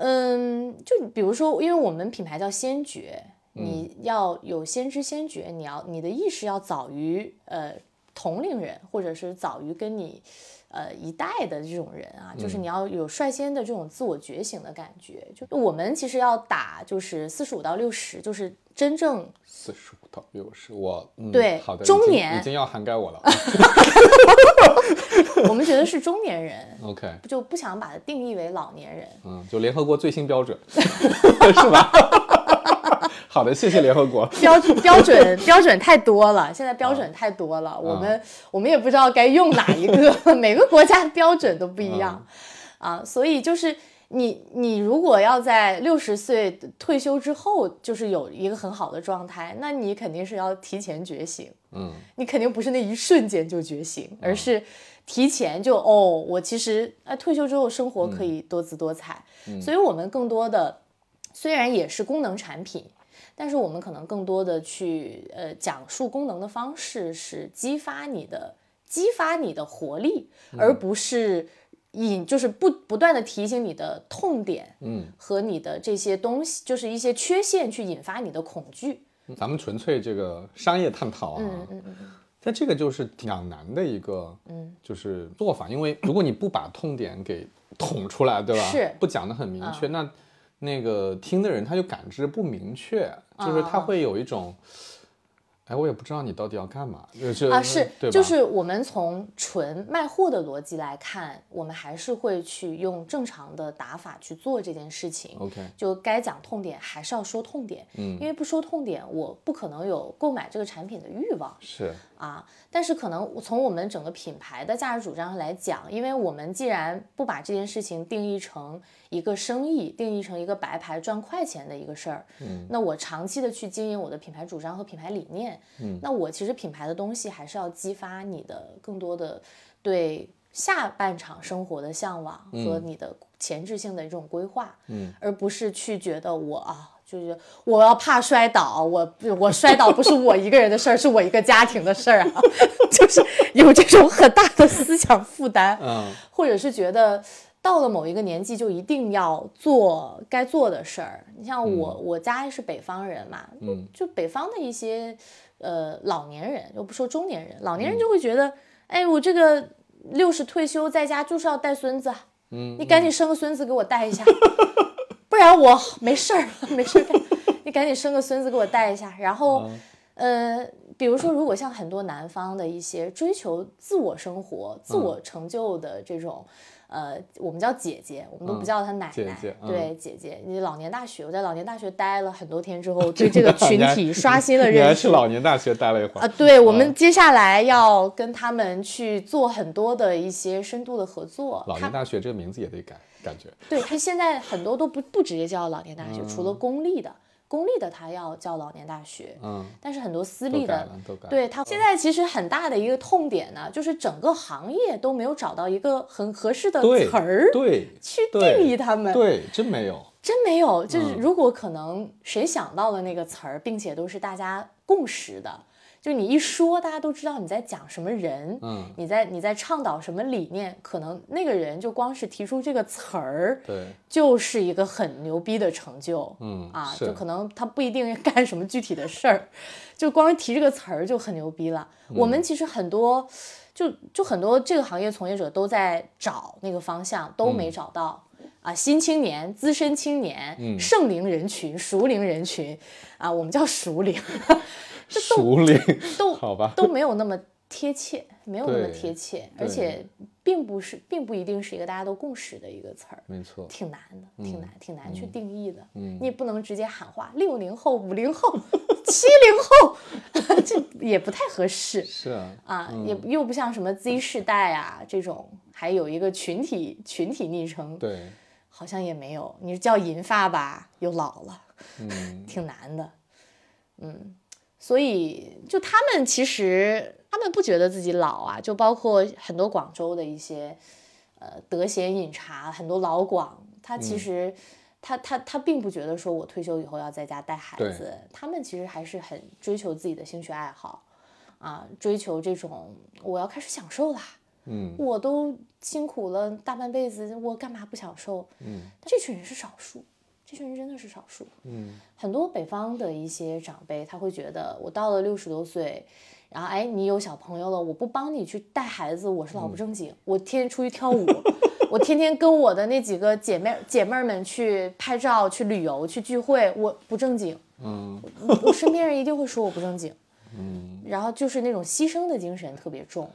嗯，就比如说，因为我们品牌叫先觉，你要有先知先觉，你要你的意识要早于呃同龄人，或者是早于跟你呃一代的这种人啊，就是你要有率先的这种自我觉醒的感觉。就我们其实要打就是四十五到六十，就是真正四十五到六十，我嗯对好的，中年已经要涵盖我了。(laughs) 我们觉得是中年人，OK，就不想把它定义为老年人。嗯，就联合国最新标准 (laughs) 是吧？(laughs) 好的，谢谢联合国。标标准标准太多了，现在标准太多了，我们我们也不知道该用哪一个，每个国家标准都不一样、啊，所以就是你你如果要在六十岁退休之后，就是有一个很好的状态，那你肯定是要提前觉醒，嗯你肯定不是那一瞬间就觉醒，而是提前就哦，我其实哎退休之后生活可以多姿多彩，所以我们更多的虽然也是功能产品。但是我们可能更多的去呃讲述功能的方式是激发你的激发你的活力，而不是引就是不不断的提醒你的痛点嗯，和你的这些东西，就是一些缺陷去引发你的恐惧。咱们纯粹这个商业探讨啊，嗯嗯嗯但这个就是两难的一个，嗯，就是做法，因为如果你不把痛点给捅出来，对吧？是不讲得很明确，那那个听的人他就感知不明确，就是他啊会有一种，哎，我也不知道你到底要干嘛，就是啊，是？就是我们从纯卖货的逻辑来看，我们还是会去用正常的打法去做这件事情。OK，就该讲痛点还是要说痛点，嗯因为不说痛点，我不可能有购买这个产品的欲望。是，啊，但是可能从我们整个品牌的价值主张上来讲，因为我们既然不把这件事情定义成一个生意，定义成一个白牌赚快钱的一个事儿，嗯，那我长期的去经营我的品牌主张和品牌理念，嗯，那我其实品牌的东西还是要激发你的更多的对下半场生活的向往和你的前置性的这种规划，嗯，而不是去觉得我啊。就是我要怕摔倒，我我摔倒不是我一个人的事儿，是我一个家庭的事儿啊，(laughs) 就是有这种很大的思想负担，嗯或者是觉得到了某一个年纪就一定要做该做的事儿。你像我，我家是北方人嘛，嗯，就北方的一些呃老年人，又不说中年人，老嗯年人就会觉得，哎，我这个六十退休在家就是要带孙子，啊嗯，你赶紧生个孙子给我带一下，(laughs) 不然我没事儿没事儿，你赶紧生个孙子给我带一下。然后，呃，比如说，如果像很多南方的一些追求自我生活、自嗯我成就的这种。呃，我们叫姐姐，我们都不嗯叫她奶奶。姐姐嗯对，姐姐，你老年大学，我在老年大学待了很多天之后，对这个 (laughs) 群体刷新了你还认识。去老年大学待了一会儿啊，对，我嗯们接下来要跟他们去做很多的一些深度的合作。老年大学这个名字也得改，感觉对他现在很多都不不直接叫老年大学，除了公立的，公立的他要叫老年大学，嗯，但是很多私立的对他现在其实很大的一个痛点呢，就是整个行业都没有找到一个很合适的词儿对去定义他们。对，真没有，真没有，就是嗯如果可能谁想到了那个词儿，并且都是大家共识的，就你一说，大家都知道你在讲什么人，嗯，你在你在倡导什么理念，可能那个人就光是提出这个词儿，对，就是一个很牛逼的成就。嗯啊，就可能他不一定干什么具体的事儿，就光提这个词儿就很牛逼了。我嗯们其实很多，就就很多这个行业从业者都在找那个方向，都嗯没找到。啊，新青年、资深青年、嗯盛龄人群、熟龄人群，啊，我们叫熟龄，(laughs) (laughs) 熟龄，都 (laughs) 好吧，都没有那么贴切，没有那么贴切，而且并不是，并不一定是一个大家都共识的一个词儿。没错，挺难的，挺难，挺难去定义的。嗯你也不能直接喊话六零后、五零后、(laughs) 七零后，这也不太合适是啊，啊，也又不像什么 Z 世代啊这种，还有一个群体群体昵称，对，好像也没有。你叫银发吧，又老了，嗯，挺难的。嗯，所以就他们其实他们不觉得自己老啊，就包括很多广州的一些呃德贤饮茶，很多老广，他其实、他他他并不觉得说我退休以后要在家带孩子，他们其实还是很追求自己的兴趣爱好啊，追求这种我要开始享受啦。嗯我都辛苦了大半辈子，我干嘛不享受？嗯，这群人是少数，这群人真的是少数。嗯，很多北方的一些长辈，他会觉得我到了六十多岁，然后哎，你有小朋友了，我不帮你去带孩子，我是老不正经。我天天出去跳舞，(laughs) 我天天跟我的那几个姐妹姐妹儿们去拍照、去旅游、去聚会，我不正经。嗯我身边人一定会说我不正经，嗯，然后就是那种牺牲的精神特别重。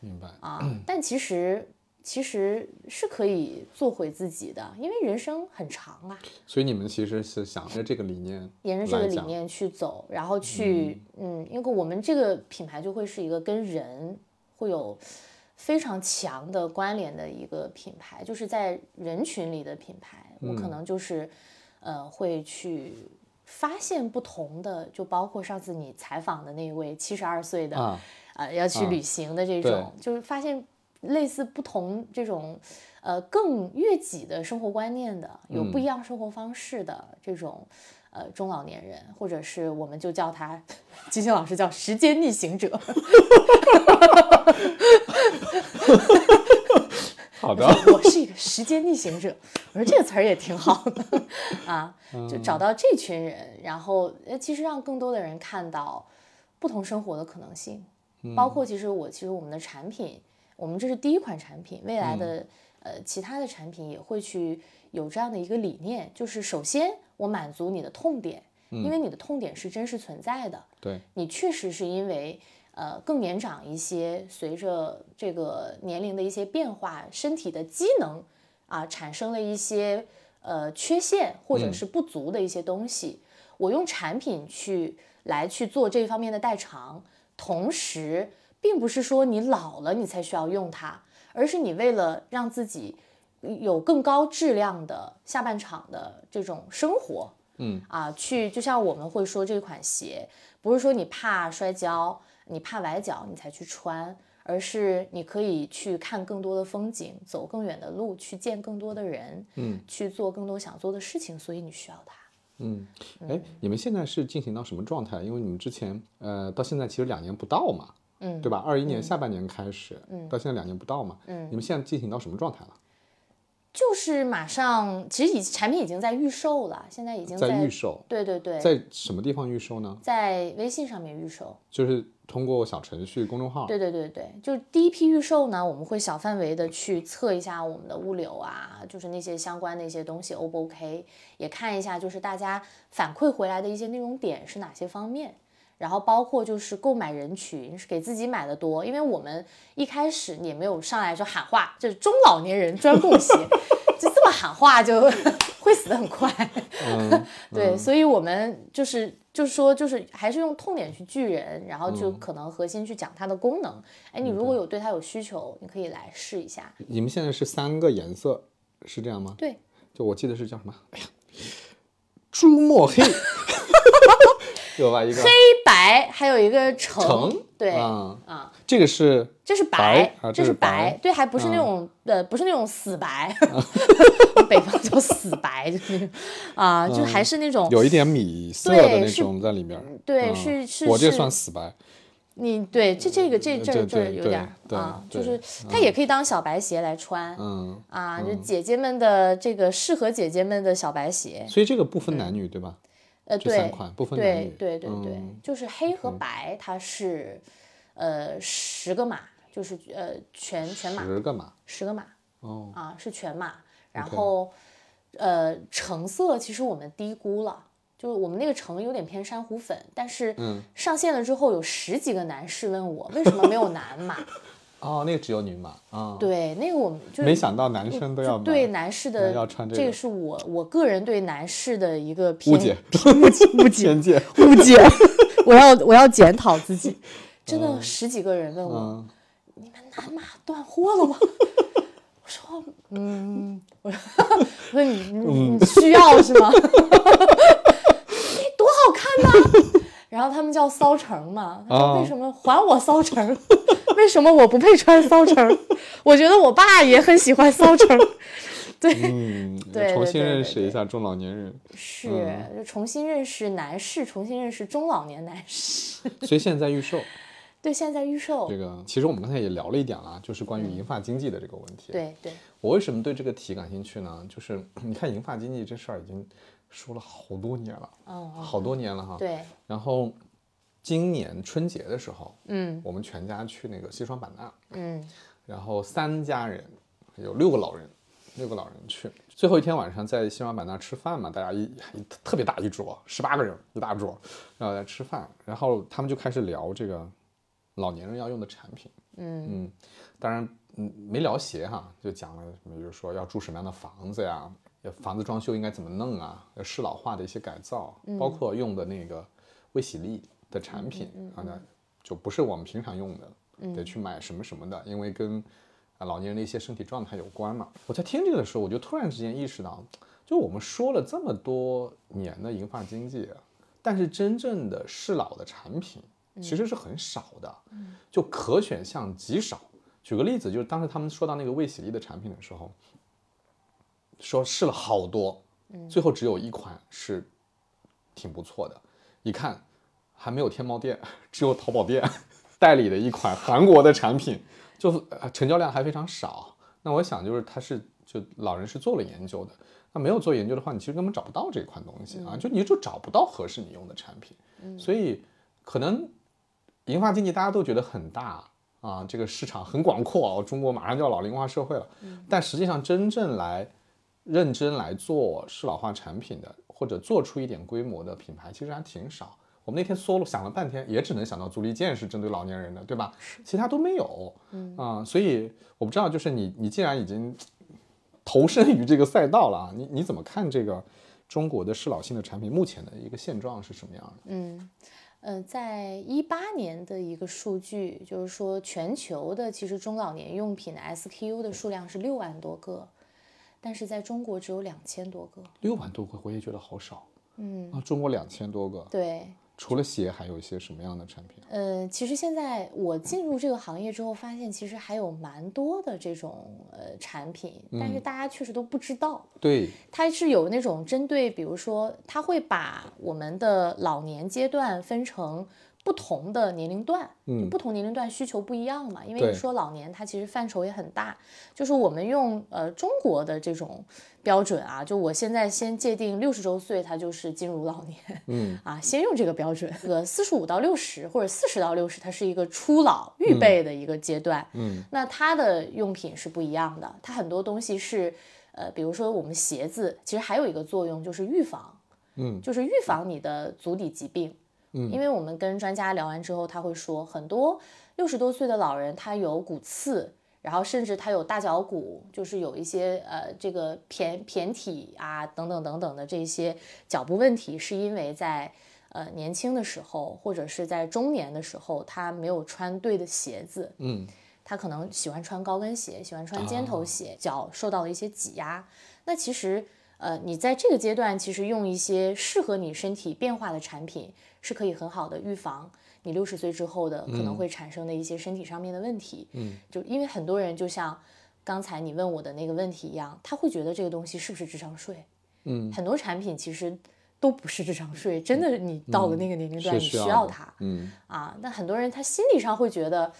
明白，啊，但其实其实是可以做回自己的，因为人生很长啊，所以你们其实是想着这个理念，沿着这个理念去走，然后去嗯因为我们这个品牌就会是一个跟人会有非常强的关联的一个品牌，就是在人群里的品牌，我可嗯能就是呃会去。发现不同的，就包括上次你采访的那位七十二岁的，啊，呃要去啊旅行的这种，就是发现类似不同这种呃更悦己的生活观念的，有不一样生活方式的这种。呃，中老年人，或者是我们就叫他，金星老师叫时间逆行者，(laughs) 好的，我是一个时间逆行者。我说这个词儿也挺好的啊，就找到这群人，然后呃，其实让更多的人看到不同生活的可能性，包括其实我其实我们的产品，我们这是第一款产品，未来的、呃其他的产品也会去有这样的一个理念，就是首先我满足你的痛点，因为你的痛点是真实存在的，对，你确实是因为呃更年长一些，随着这个年龄的一些变化，身体的机能啊产生了一些呃缺陷或者是不足的一些东西，我用产品去来去做这方面的代偿，同时并不是说你老了你才需要用它，而是你为了让自己有更高质量的下半场的这种生活，嗯啊，去就像我们会说这款鞋，不是说你怕摔跤，你怕崴脚你才去穿，而是你可以去看更多的风景，走更远的路，去见更多的人，嗯，去做更多想做的事情，所以你需要它。嗯，哎，你们现在是进行到什么状态？因为你们之前呃到现在其实两年不到嘛，嗯对吧？二一年下半年开始，嗯到现在两年不到嘛，嗯你们现在进行到什么状态了？就是马上，其实已产品已经在预售了，现在已经在预售，对对对，在什么地方预售呢？在微信上面预售。就是通过小程序、公众号。对对对对，就是第一批预售呢，我们会小范围的去测一下我们的物流啊，就是那些相关的一些东西 O 不 OK，也看一下就是大家反馈回来的一些内容点是哪些方面，然后包括就是购买人群是给自己买的多，因为我们一开始也没有上来就喊话，就是中老年人专供鞋，(laughs) 就这么喊话就 (laughs) 会死得很快。嗯，(laughs) 对，所以我们就是就是说，就是还是用痛点去聚人，然后就可能核心去讲它的功能。哎，你如果有对它有需求，你可以来试一下。你们现在是三个颜色，是这样吗？对，就我记得是叫什么？哎呀，朱墨黑，有吧？一个。黑白还有一个橙，橙？对。啊。啊，这个是这是白啊这这是是白？对，还不是那种、呃，不是那种死白，(laughs) 北方叫死白，就是啊，就还是那种有一点米色的那种在里面。对嗯是是我这是算死白。你对这这个这这这有点啊，就是它也可以当小白鞋来穿。嗯，啊，就姐姐们的这个适合姐姐们的小白鞋，所以这个不分男女，对吧？呃，对不分男对女对对对嗯，就是黑和白，它是呃十个码，就是呃全全码十个码。十个码哦，啊是全码，然后呃橙色其实我们低估了。就是我们那个橙有点偏珊瑚粉，但是嗯上线了之后，有十几个男士问我为什么没有男码？哦，那个只有女码啊。，对，那个我们就是没想到男生都要买对男士的要穿这这个个是我我个人对男士的一个偏误解误解误解。误解，(laughs) 我要我要检讨自己。(laughs) 真的十几个人问我，嗯，你们男码断货了吗？(laughs) 我说，嗯，我说，我说你你你需要是吗？哎，多好看呐、然后他们叫骚橙嘛，他说啊为什么还我骚橙？(laughs) 为什么我不配穿骚橙？(laughs) 我觉得我爸也很喜欢骚橙。(laughs) 对，嗯，对重新认识一下中老年人。是，嗯就重新认识男士，重新认识中老年男士。所以现在在预售对，现在在预售这。个，其实我们刚才也聊了一点了，就是关于银发经济的这个问题。，嗯对对，我为什么对这个题感兴趣呢？就是 (clears throat) 你看银发经济这事儿已经说了好多年了，嗯，嗯好多年了哈。。对，然后今年春节的时候，嗯我们全家去那个西双版纳，嗯然后三家人，有六个老人，六个老人去。最后一天晚上在西双版纳吃饭嘛，大家一一特别大一桌，十八个人一大桌，然后在吃饭，然后他们就开始聊这个老年人要用的产品。嗯嗯，当然，嗯，没聊鞋哈，就讲了什么，比如说要住什么样的房子呀，要房子装修应该怎么弄啊，要适老化的一些改造，包括用的那个微洗力的产品啊，那就不是我们平常用的，得去买什么什么的，因为跟啊老年人的一些身体状态有关嘛。我在听这个的时候，我就突然之间意识到，就我们说了这么多年的银发经济，但是真正的适老的产品其实是很少的，就可选项极少。举个例子，就是当时他们说到那个卫洗力的产品的时候，说试了好多，最后只有一款是挺不错的，一看还没有天猫店，(laughs) 只有淘宝店 (laughs) 代理的一款韩国的产品，就呃成交量还非常少。那我想就是他是就老人是做了研究的，那没有做研究的话，你其实根本找不到这款东西啊，就你就找不到合适你用的产品。所以可能银发经济大家都觉得很大啊，这个市场很广阔哦，中国马上就要老龄化社会了。但实际上真正来认真来做适老化产品的，或者做出一点规模的品牌，其实还挺少。我们那天搜了想了半天，也只能想到足力健是针对老年人的，对吧？其他都没有。嗯啊，所以我不知道，就是你你既然已经投身于这个赛道了啊，你你怎么看这个中国的适老性的产品目前的一个现状是什么样的？嗯，呃，在一八年的一个数据，就是说全球的其实中老年用品的 SKU 的数量是六万多个，但是在中国只有两千多个。六万多个，我也觉得好少。嗯啊，中国两千多个。对，除了鞋，还有一些什么样的产品？呃，其实现在我进入这个行业之后，发现其实还有蛮多的这种呃产品，但是大家确实都不知道。对，它是有那种针对，比如说，它会把我们的老年阶段分成不同的年龄段，嗯，不同年龄段需求不一样嘛。因为你说老年，它其实范畴也很大，就是我们用呃中国的这种标准啊，就我现在先界定六十周岁，它就是进入老年，嗯 (laughs) 啊，先用这个标准。这个四十五到六十或者四十到六十，它是一个初老预备的一个阶段。嗯，那它的用品是不一样的，它很多东西是，呃，比如说我们鞋子，其实还有一个作用就是预防，嗯就是预防你的足底疾病。嗯，因为我们跟专家聊完之后，他会说很多六十多岁的老人他有骨刺。然后甚至他有大脚骨，就是有一些呃这个偏偏体啊等等等等的这些脚部问题，是因为在呃年轻的时候或者是在中年的时候，他没有穿对的鞋子，嗯他可能喜欢穿高跟鞋，喜欢穿尖头鞋，脚受到了一些挤压。那其实，呃，你在这个阶段，其实用一些适合你身体变化的产品，是可以很好的预防你六十岁之后的可能会产生的一些身体上面的问题。嗯，就因为很多人就像刚才你问我的那个问题一样，他会觉得这个东西是不是智商税？嗯，很多产品其实都不是智商税，真的，你到了那个年龄段，你需要它。嗯啊，那很多人他心理上会觉得，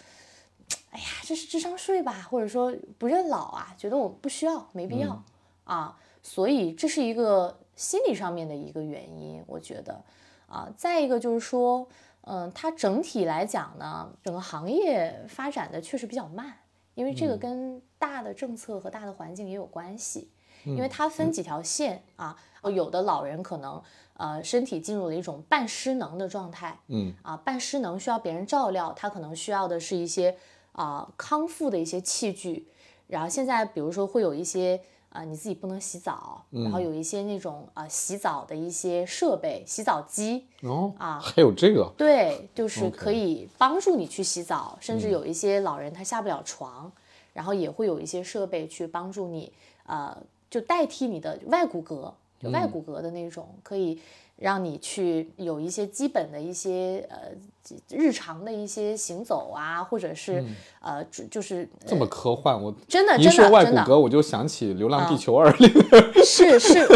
哎呀，这是智商税吧，或者说不认老啊，觉得我不需要，没必要、啊，所以这是一个心理上面的一个原因，我觉得啊，再一个就是说，嗯、它整体来讲呢，整个行业发展的确实比较慢，因为这个跟大的政策和大的环境也有关系。因为它分几条线啊，呃有的老人可能呃身体进入了一种半失能的状态，嗯啊，半失能需要别人照料，他可能需要的是一些啊、康复的一些器具。然后现在比如说会有一些啊、你自己不能洗澡，然后有一些那种啊、洗澡的一些设备，洗澡机，哦啊。还有这个，对，就是可以帮助你去洗澡，甚至有一些老人他下不了床，然后也会有一些设备去帮助你，呃，就代替你的外骨骼，就外骨骼的那种，可以让你去有一些基本的一些呃日常的一些行走啊，或者是、呃就就是这么科幻，我真的一说真的外骨骼，我就想起《流浪地球二》里 (laughs) 是是，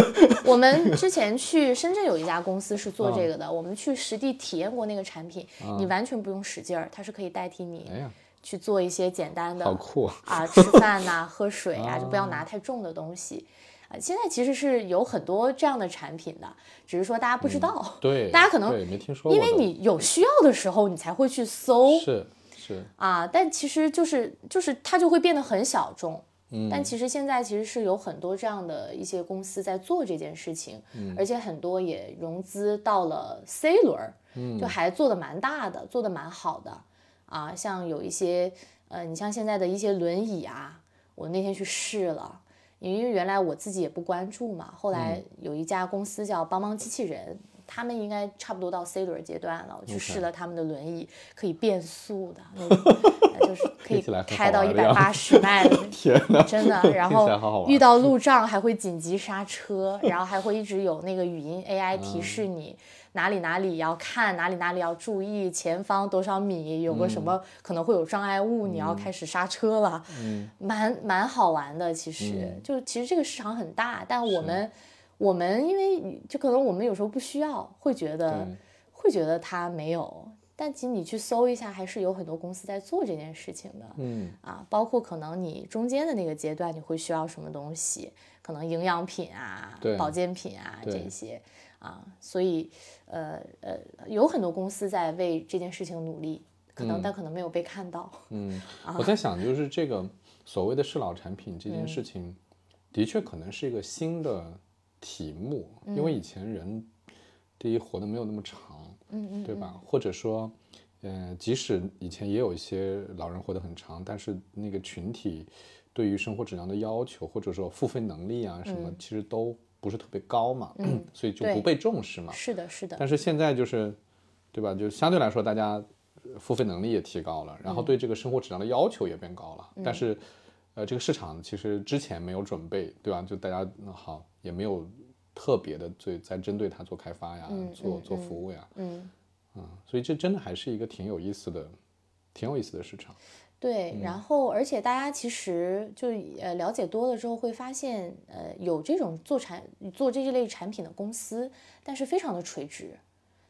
我们之前去深圳有一家公司是做这个的，我们去实地体验过那个产品，你完全不用使劲儿，它是可以代替你哎呀，去做一些简单的好酷啊！啊，吃饭呐、喝水啊，就不要 (laughs) 拿太重的东西。啊，现在其实是有很多这样的产品的，只是说大家不知道。对，大家可能没听说过，因为你有需要的时候，你才会去搜是是，啊，但其实就是就是它就会变得很小众。嗯，但其实现在其实是有很多这样的一些公司在做这件事情，嗯、而且很多也融资到了 C 轮儿，嗯，就还做的蛮大的，做的蛮好的啊。像有一些呃，你像现在的一些轮椅啊，我那天去试了，因为原来我自己也不关注嘛，后来有一家公司叫帮帮机器人。他们应该差不多到 C 轮阶段了，我去试了他们的轮椅，可以变速的 (laughs) 就是可以开到一百八十迈。(laughs) 天哪，真的，(laughs) 然后遇到路障还会紧急刹车，然后还会一直有那个语音 AI 提嗯示你哪里哪里要看，哪里哪里要注意，前方多少米有个什嗯么可能会有障碍物，你要开始刹车了，嗯蛮蛮好玩的。其实就其实这个市场很大，但我们我们因为就可能我们有时候不需要，会觉得会觉得它没有。但其实你去搜一下，还是有很多公司在做这件事情的。嗯啊，包括可能你中间的那个阶段，你会需要什么东西，可能营养品啊、保健品啊这些啊，所以呃呃，有很多公司在为这件事情努力，可能、但可能没有被看到。嗯，(laughs) 啊。我在想，就是这个所谓的适老产品这嗯。件事情，的确可能是一个新的题目，因嗯。为以前人第一活得没有那么长，嗯嗯，对吧？或者说，呃，即使以前也有一些老人活得很长，但是那个群体对于生活质量的要求，或者说付费能力啊什么，其实都不是特别高嘛，(clears throat) 所以就不被重视嘛。是的，是的，但是现在就是，对吧？就相对来说，大家呃付费能力也提高了，然后对这个生活质量的要求也变高了。但是，呃，这个市场其实之前没有准备，对吧？就大家嗯好也没有特别的最在针对它做开发呀，做做服务呀，嗯。嗯，所以这真的还是一个挺有意思的、挺有意思的市场。对，然后而且大家其实就呃了解多了之后会发现，呃有这种做产做这一类产品的公司，但是非常的垂直。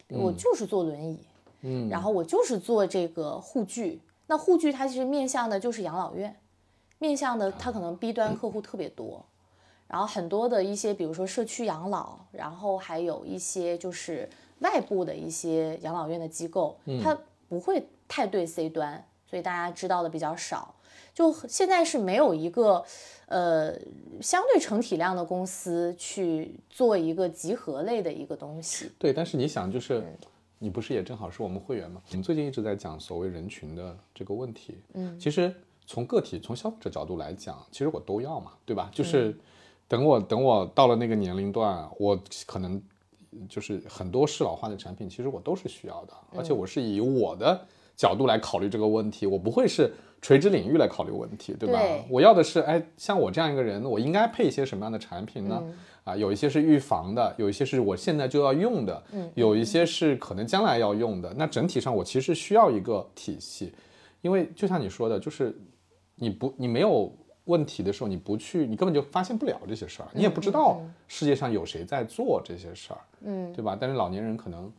我就是做轮椅，嗯，然后我就是做这个护具。那护具它其实面向的就是养老院，面向的它可能 B 端客户特别多，然后很多的一些比如说社区养老，然后还有一些就是外部的一些养老院的机构，它不会太对 C 端，所以大家知道的比较少。就现在是没有一个呃相对成体量的公司去做一个集合类的一个东西。对，但是你想，就是你不是也正好是我们会员吗？我们最近一直在讲所谓人群的这个问题。嗯，其实从个体、从消费者角度来讲，其实我都要嘛，对吧？就是等我等我到了那个年龄段，我可能就是很多适老化的产品，其实我都是需要的，而且我是以我的角度来考虑这个问题，我不会是垂直领域来考虑问题，对吧？对我要的是，哎，像我这样一个人，我应该配一些什么样的产品呢？啊，有一些是预防的，有一些是我现在就要用的，嗯有一些是可能将来要用的。那整体上，我其实需要一个体系，因为就像你说的，就是你不你没有问题的时候，你不去，你根本就发现不了这些事儿，你也不知道世界上有谁在做这些事儿，嗯，对吧？但是老年人可能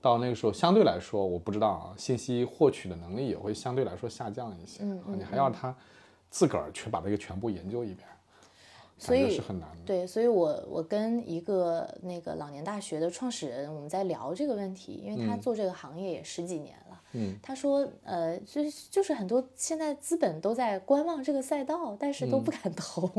到那个时候，相对来说，我不知道啊，信息获取的能力也会相对来说下降一些，嗯，你还要他自个儿去把这个全部研究一遍，所以是很难的。对，所以我我跟一个那个老年大学的创始人，我们在聊这个问题，因为他做这个行业也十几年了。嗯，他说，呃，就是就是很多现在资本都在观望这个赛道，但是都不敢投。(laughs)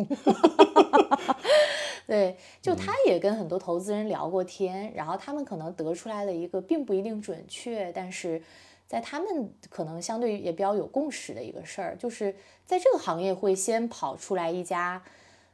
对，就他也跟很多投资人聊过天，然后他们可能得出来了一个并不一定准确，但是在他们可能相对也比较有共识的一个事儿，就是在这个行业会先跑出来一家。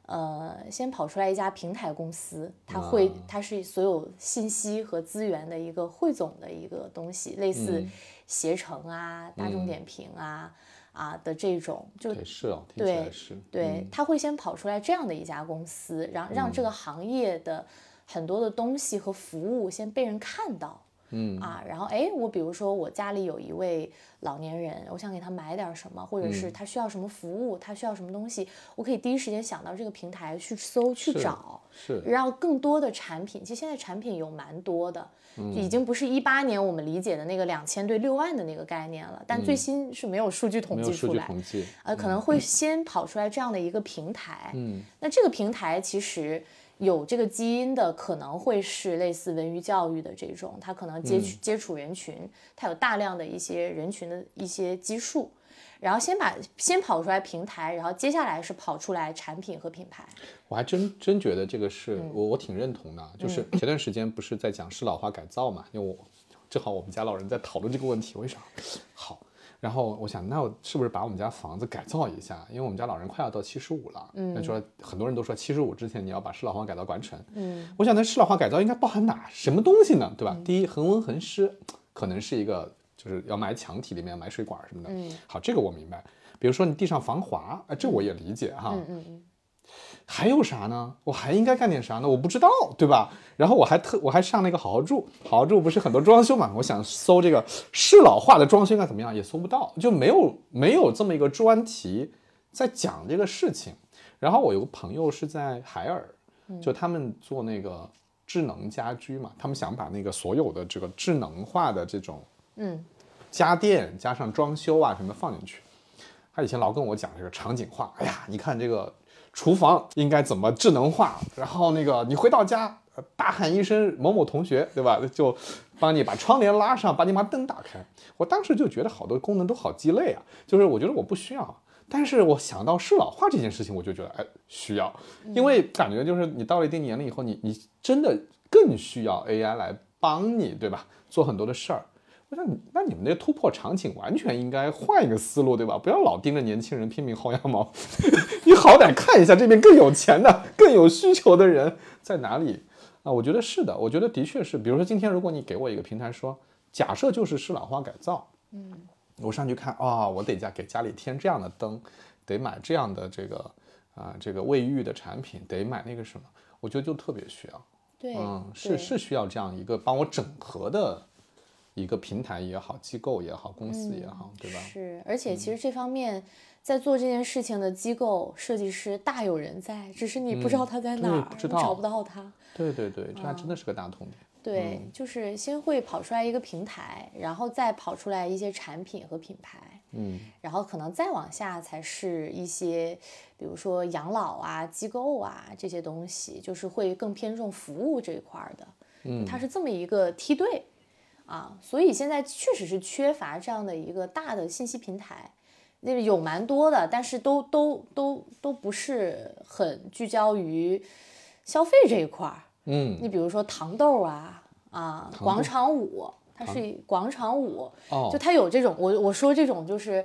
呃，先跑出来一家平台公司，它会，它是所有信息和资源的一个汇总的一个东西，类似携程啊、大众点评啊、啊的这种，就对，是对是，对，他会先跑出来这样的一家公司，然后让这个行业的很多的东西和服务先被人看到。嗯啊，然后哎，我比如说我家里有一位老年人，我想给他买点什么，或者嗯是他需要什么服务，他需要什么东西，我可以第一时间想到这个平台去搜去找，是，让更多的产品。其实现在产品有蛮多的，嗯已经不是一八年我们理解的那个两千对六万的那个概念了，但最新是没有数据统计出来。呃，可能会先跑出来这样的一个平台。嗯，那这个平台其实有这个基因的，可能会是类似文娱教育的这种，它可能接嗯触、接触人群，它有大量的一些人群的一些基数。然后先把先跑出来平台，然后接下来是跑出来产品和品牌。我还真真觉得这个是、嗯我我挺认同的，就是前段时间不是在讲适老化改造嘛，因为我正好我们家老人在讨论这个问题，我一想好，然后我想那我是不是把我们家房子改造一下？因为我们家老人快要到七十五了，嗯，那说很多人都说七十五之前你要把适老化改造完成，嗯，我想那适老化改造应该包含哪什么东西呢？对吧？第一恒温恒湿可能是一个。就是要埋墙体里面埋水管什么的，嗯，好，这个我明白。比如说你地上防滑，哎，这我也理解哈，嗯嗯嗯。还有啥呢？我还应该干点啥呢？我不知道，对吧？然后我还特我还上那个好好住，好好住不是很多装修嘛？我想搜这个适老化的装修应该怎么样，也搜不到，就没有没有这么一个专题在讲这个事情。然后我有个朋友是在海尔，就他们做那个智能家居嘛，他们想把那个所有的这个智能化的这种嗯家电加上装修啊什么放进去。他以前老跟我讲这个场景化，哎呀，你看这个厨房应该怎么智能化，然后那个你回到家呃大喊一声某某同学，对吧？就帮你把窗帘拉上，把你把灯打开。我当时就觉得好多功能都好鸡肋啊，就是我觉得我不需要。但是我想到适老化这件事情，我就觉得哎需要，因为感觉就是你到了一定年龄以后，你你真的更需要 AI 来帮你，对吧？做很多的事儿。我想你，那你们那突破场景完全应该换一个思路，对吧？不要老盯着年轻人拼命薅羊毛，(laughs) 你好歹看一下这边更有钱的、更有需求的人在哪里啊？我觉得是的，我觉得的确是。比如说今天如果你给我一个平台说，假设就是适老化改造，嗯，我上去看啊、我得家给家里添这样的灯，得买这样的这个啊、这个卫浴的产品，得买那个什么，我觉得就特别需要。对，嗯，是是需要这样一个帮我整合的一个平台也好，机构也好，公司也好，对吧？是，而且其实这方面在做这件事情的机构设计师大有人在，只是你不知道他在哪儿，找不到他。对对对，这还真的是个大痛点。对，就是先会跑出来一个平台，然后再跑出来一些产品和品牌，嗯，然后可能再往下才是一些，比如说养老啊、机构啊这些东西，就是会更偏重服务这一块儿的。嗯，它是这么一个梯队啊，所以现在确实是缺乏这样的一个大的信息平台。那个有蛮多的，但是都都都都不是很聚焦于消费这一块儿。嗯，你比如说糖豆啊啊，广场舞，它是以广场舞，哦就它有这种，我我说这种就是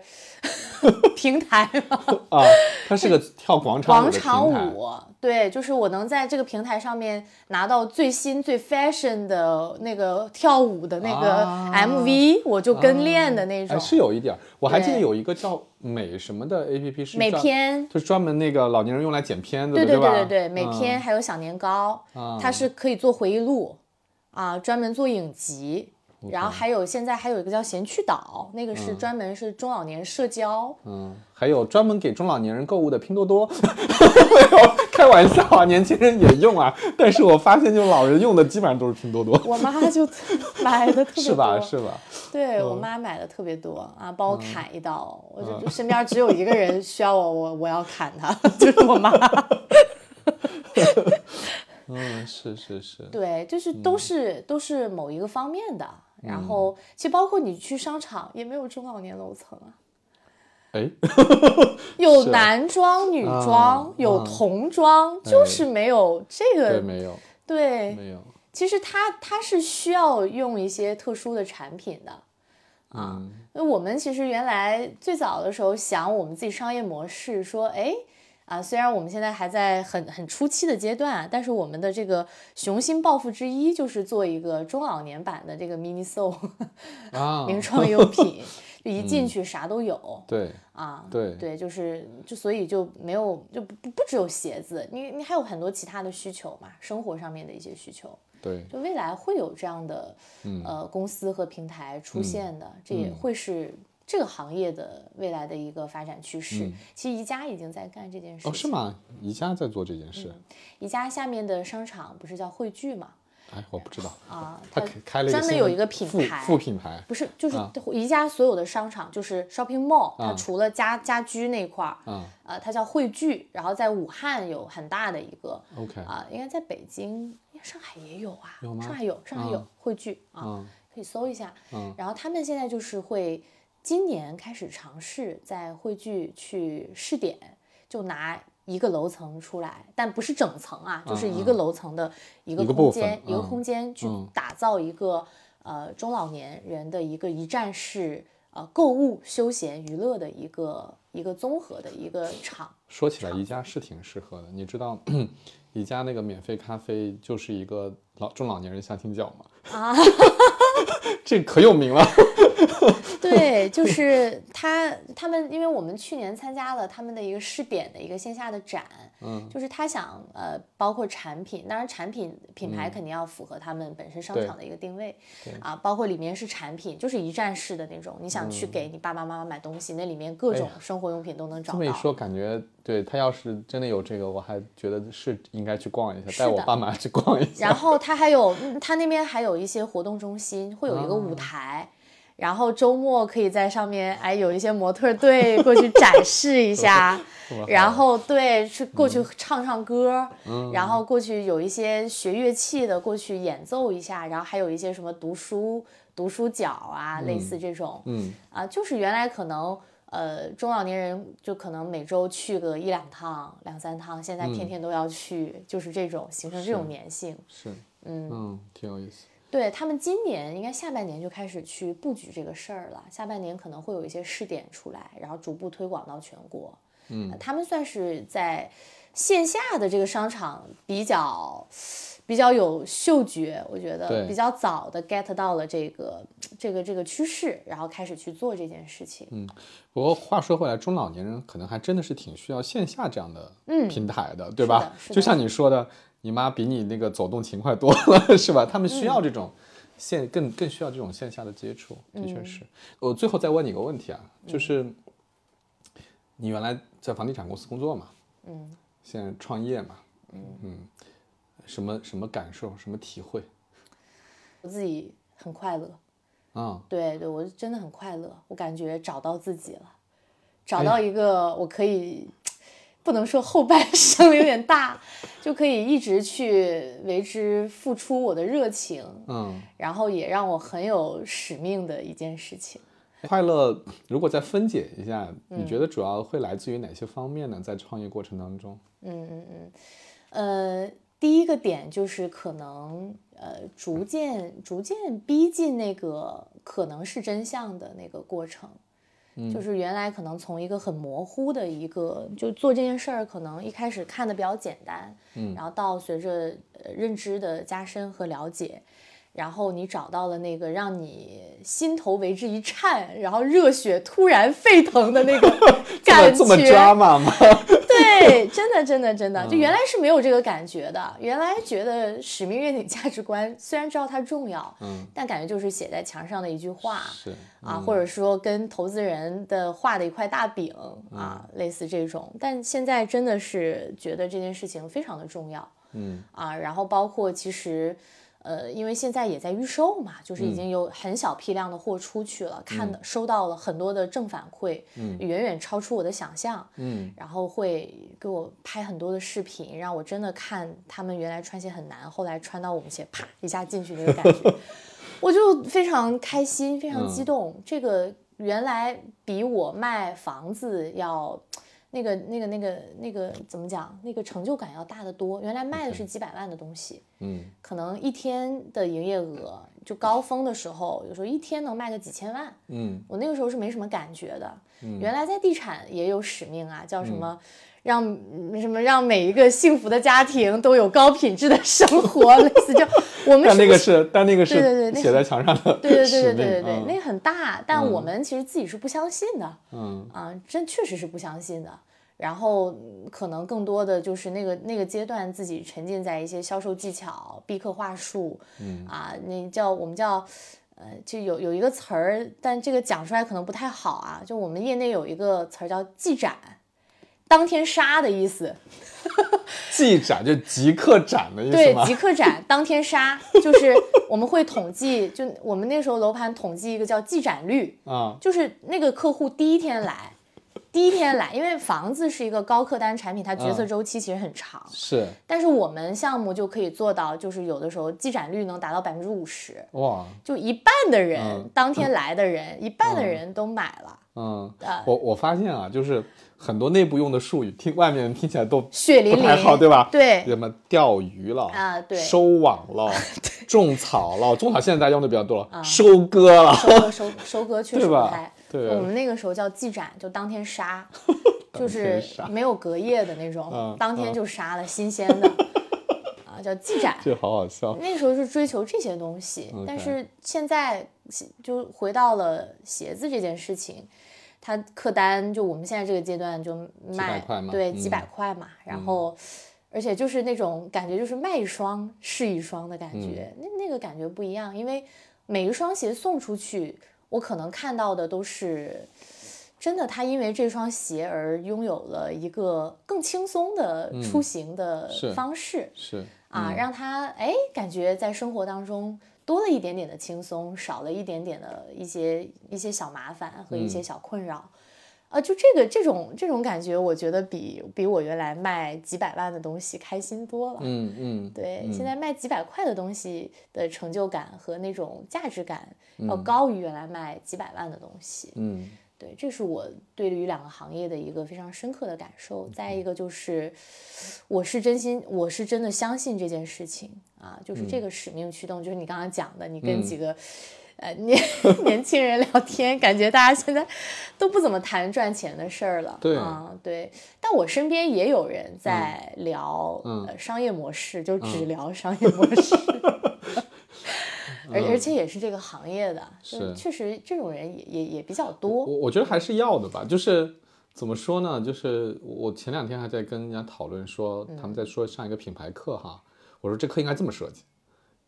(laughs) 平台嘛，(laughs) 啊，它是个跳广场舞广场舞，对，就是我能在这个平台上面拿到最新最 fashion 的那个跳舞的那个啊 MV，、我就跟练的那种。哎，是有一点，我还记得有一个叫美什么的 A P P 是美专片就是专门那个老年人用来剪片子的，对对吧？对对对，美嗯片还有小年糕，它是可以做回忆录啊，专门做影集。然后还有现在还有一个叫闲趣岛，那个是专门是中老年社交，嗯，还有专门给中老年人购物的拼多多，(laughs) 没有开玩笑啊，年轻人也用啊，但是我发现就老人用的基本上都是拼多多，我妈就买的特别 (laughs) 多，是吧？是吧？对我妈买的特别多啊，帮我砍一刀，我就身边只有一个人 (laughs) 需要我，我我要砍他，就是我妈。嗯，是是是，对，就是都是、都是某一个方面的。然后其实包括你去商场也没有中老年楼层啊，哎 (laughs) (laughs) 有男装、女啊装，有啊童装，就是没有这对，个。没有对，没有，其实它它是需要用一些特殊的产品的。啊嗯那我们其实原来最早的时候想我们自己商业模式，说，哎，啊，虽然我们现在还在很很初期的阶段，但是我们的这个雄心抱负之一就是做一个中老年版的这个 mini so (laughs) 啊，名创优品，(laughs) 就一进去啥都有。对啊，对对，就是就所以就没有就不不不只有鞋子，你你还有很多其他的需求嘛，生活上面的一些需求。对，就未来会有这样的、嗯呃公司和平台出现的，这也会是这个行业的未来的一个发展趋势。其实宜家已经在干这件事哦，是？吗？宜家在做这件事，宜家下面的商场不是叫汇聚吗？哎，我不知道，啊，他它开专门有一个品牌副品牌，不是，就是啊宜家所有的商场，就是 shopping mall，、它啊除了家家居那块儿，啊呃，它叫汇聚，然后在武汉有很大的一个，，OK，啊、应该在北京，上海也有啊，有吗上海有，上海有、嗯汇聚啊，嗯可以搜一下。嗯然后他们现在就是会今年开始尝试在汇聚去试点，就拿一个楼层出来，但不是整层啊，就是一个楼层的一个空间，一个嗯空间去嗯打造一个呃中老年人的一个一站式呃购物、休闲、娱乐的一个一个综合的一个场。说起来，宜家是挺适合的。你知道，宜家那个免费咖啡就是一个老中老年人相亲角吗？啊，(laughs) 这可有名了。(laughs) 对，(laughs) 就是他他们，因为我们去年参加了他们的一个试点的一个线下的展，嗯，就是他想呃，包括产品，当然产品品牌嗯肯定要符合他们本身商场的一个定位对啊，包括里面是产品，就是一站式的那种，你想去给你爸爸妈妈买东西，那里面各种生活用品都能找到。这么一说，感觉对他要是真的有这个，我还觉得是应该去逛一下，带我爸妈去逛一下。然后他还有，嗯他那边还有一些活动中心，会有一个舞啊台。然后周末可以在上面哎有一些模特队过去展示一下，(laughs) 然后对去过去唱唱歌，然后过去有一些学乐器的过去演奏一下，然后还有一些什么读书读书角啊，类似这种，嗯啊，就是原来可能呃中老年人就可能每周去个一两趟、两三趟，现在天天都要去，就是这种形成这种粘性。是，嗯挺有意思。对他们今年应该下半年就开始去布局这个事儿了，下半年可能会有一些试点出来，然后逐步推广到全国。嗯，他们算是在线下的这个商场比较比较有嗅觉，我觉得比较早的 get 到了这个这个这个趋势，然后开始去做这件事情。嗯，不过话说回来，中老年人可能还真的是挺需要线下这样的嗯平台的，对吧？就像你说的，你妈比你那个走动勤快多了，(laughs) 是吧？他们需要这种线，更更需要这种线下的接触，的确是。我最后再问你个问题啊，就是你原来在房地产公司工作嘛？嗯，现在创业嘛？嗯什么什么感受，什么体会？我自己很快乐。啊、对对，我真的很快乐，我感觉找到自己了，找到一个我可以，不能说后半生有点大，(laughs) 就可以一直去为之付出我的热情，嗯，然后也让我很有使命的一件事情。快乐如果再分解一下，你觉得主要会来自于哪些方面呢？在创业过程当中？嗯嗯嗯呃，第一个点就是可能呃，逐渐逐渐逼近那个可能是真相的那个过程。就是原来可能从一个很模糊的一个，就做这件事儿，可能一开始看的比较简单，嗯，然后到随着呃认知的加深和了解，然后你找到了那个让你心头为之一颤，然后热血突然沸腾的那个这 (laughs) 么感这么觉，drama 吗？对，真的，真的，真嗯的，就原来是没有这个感觉的。原来觉得使命、愿景、价值观，虽然知道它重要，嗯，但感觉就是写在墙上的一句话是啊，或者说跟投资人的画的一块大饼嗯啊，类似这种。但现在真的是觉得这件事情非常的重要，嗯啊，然后包括其实。呃，因为现在也在预售嘛，就是已经有很小批量的货出去了，看的收到了很多的正反馈，嗯，远远超出我的想象，嗯，然后会给我拍很多的视频，让我真的看他们原来穿鞋很难，后来穿到我们鞋啪一下进去那个感觉，(laughs) 我就非常开心，非常激动。这个原来比我卖房子要。那个、那个、那个、那个怎么讲？那个成就感要大得多。原来卖的是几百万的东西，嗯可能一天的营业额就高峰的时候，有时候一天能卖个几千万。嗯我那个时候是没什么感觉的。原来在地产也有使命啊，叫什么？让嗯什么让每一个幸福的家庭都有高品质的生活，(laughs) 类似就我们但那个是但那个对对对那是写在墙上的对对对对对对对，嗯那个很大，但我们其实自己是不相信的。嗯啊，真确实是不相信的。然后嗯可能更多的就是那个那个阶段，自己沉浸在一些销售技巧、逼客话术，嗯啊，那叫我们叫，呃，就有有一个词儿，但这个讲出来可能不太好啊。就我们业内有一个词儿叫“即斩”，当天杀的意思。(laughs) 即斩就即刻斩的意思对，吗？(laughs) 即刻斩，当天杀，就是我们会统计，就我们那时候楼盘统计一个叫即斩率，啊，就是那个客户第一天来，第一天来，因为房子是一个高客单产品，它决策嗯周期其实很长，是但是我们项目就可以做到，就是有的时候即斩率能达到百分之五十，哇，就一半的人、嗯当天来的人，一半的人都买了，嗯啊，我我发现啊，就是很多内部用的术语，听外面人听起来都血淋淋，不太好，对吧？对。什么钓鱼了啊对。收网了，(laughs) 种草了，种草现在大家用的比较多了，收割了，收割收收割确实对吧？不太。对。我们那个时候叫即斩，就当天杀，(laughs) 就是没有隔夜的那种，嗯当天嗯就杀了，新鲜的，(laughs) 啊，叫记展。这好好笑。那时候是追求这些东西但是现在就回到了鞋子这件事情，它客单就我们现在这个阶段就卖对几百块嘛，然后而且就是那种感觉就是卖一双是一双的感觉，嗯那那个感觉不一样，因为每一双鞋送出去，我可能看到的都是。真的，他因为这双鞋而拥有了一个更轻松的出行的嗯是方式，是啊，让他哎感觉在生活当中多了一点点的轻松，少了一点点的一些一些小麻烦和一嗯些小困扰。啊，就这个这种这种感觉，我觉得比比我原来卖几百万的东西开心多了。嗯嗯，对，现在卖几百块的东西的成就感和那种价值感要嗯高于原来卖几百万的东西。嗯对，这是我对于两个行业的一个非常深刻的感受。再一个就是，我是真心，我是真的相信这件事情啊，就是嗯这个使命驱动，就是你刚刚讲的，你跟几个。呃，年 (laughs) 年轻人聊天，感觉大家现在都不怎么谈赚钱的事儿了。对啊，对。但我身边也有人在聊、嗯呃商业模式，就只聊商业模式。(laughs) 而而且也是这个行业的，就是确实这种人也也也比较多。我我觉得还是要的吧，就是怎么说呢？就是我前两天还在跟人家讨论说，他们在说上一个品牌课哈，我说这课应该这么设计。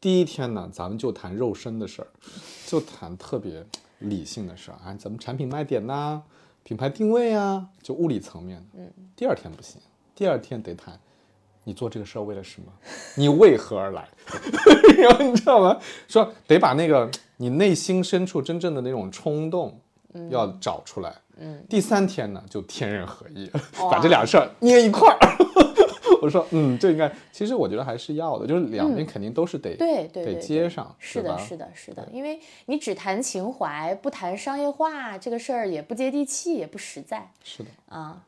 第一天呢，咱们就谈肉身的事儿，就谈特别理性的事儿啊，咱们产品卖点呐、品牌定位啊，就物理层面的。嗯。第二天不行，第二天得谈。你做这个事儿为了什么？(laughs) 你为何而来？(laughs) 然后你知道吗？说得把那个你内心深处真正的那种冲动要找出来。嗯，第三天呢，就天人合一，把这俩事儿捏一块儿。(laughs) 我说，嗯，这应该，其实我觉得还是要的，就是两边肯定都是得、得对对对接上，是的，是的，是的，因为你只谈情怀，不谈商业化，这个事儿也不接地气，也不实在是的，啊。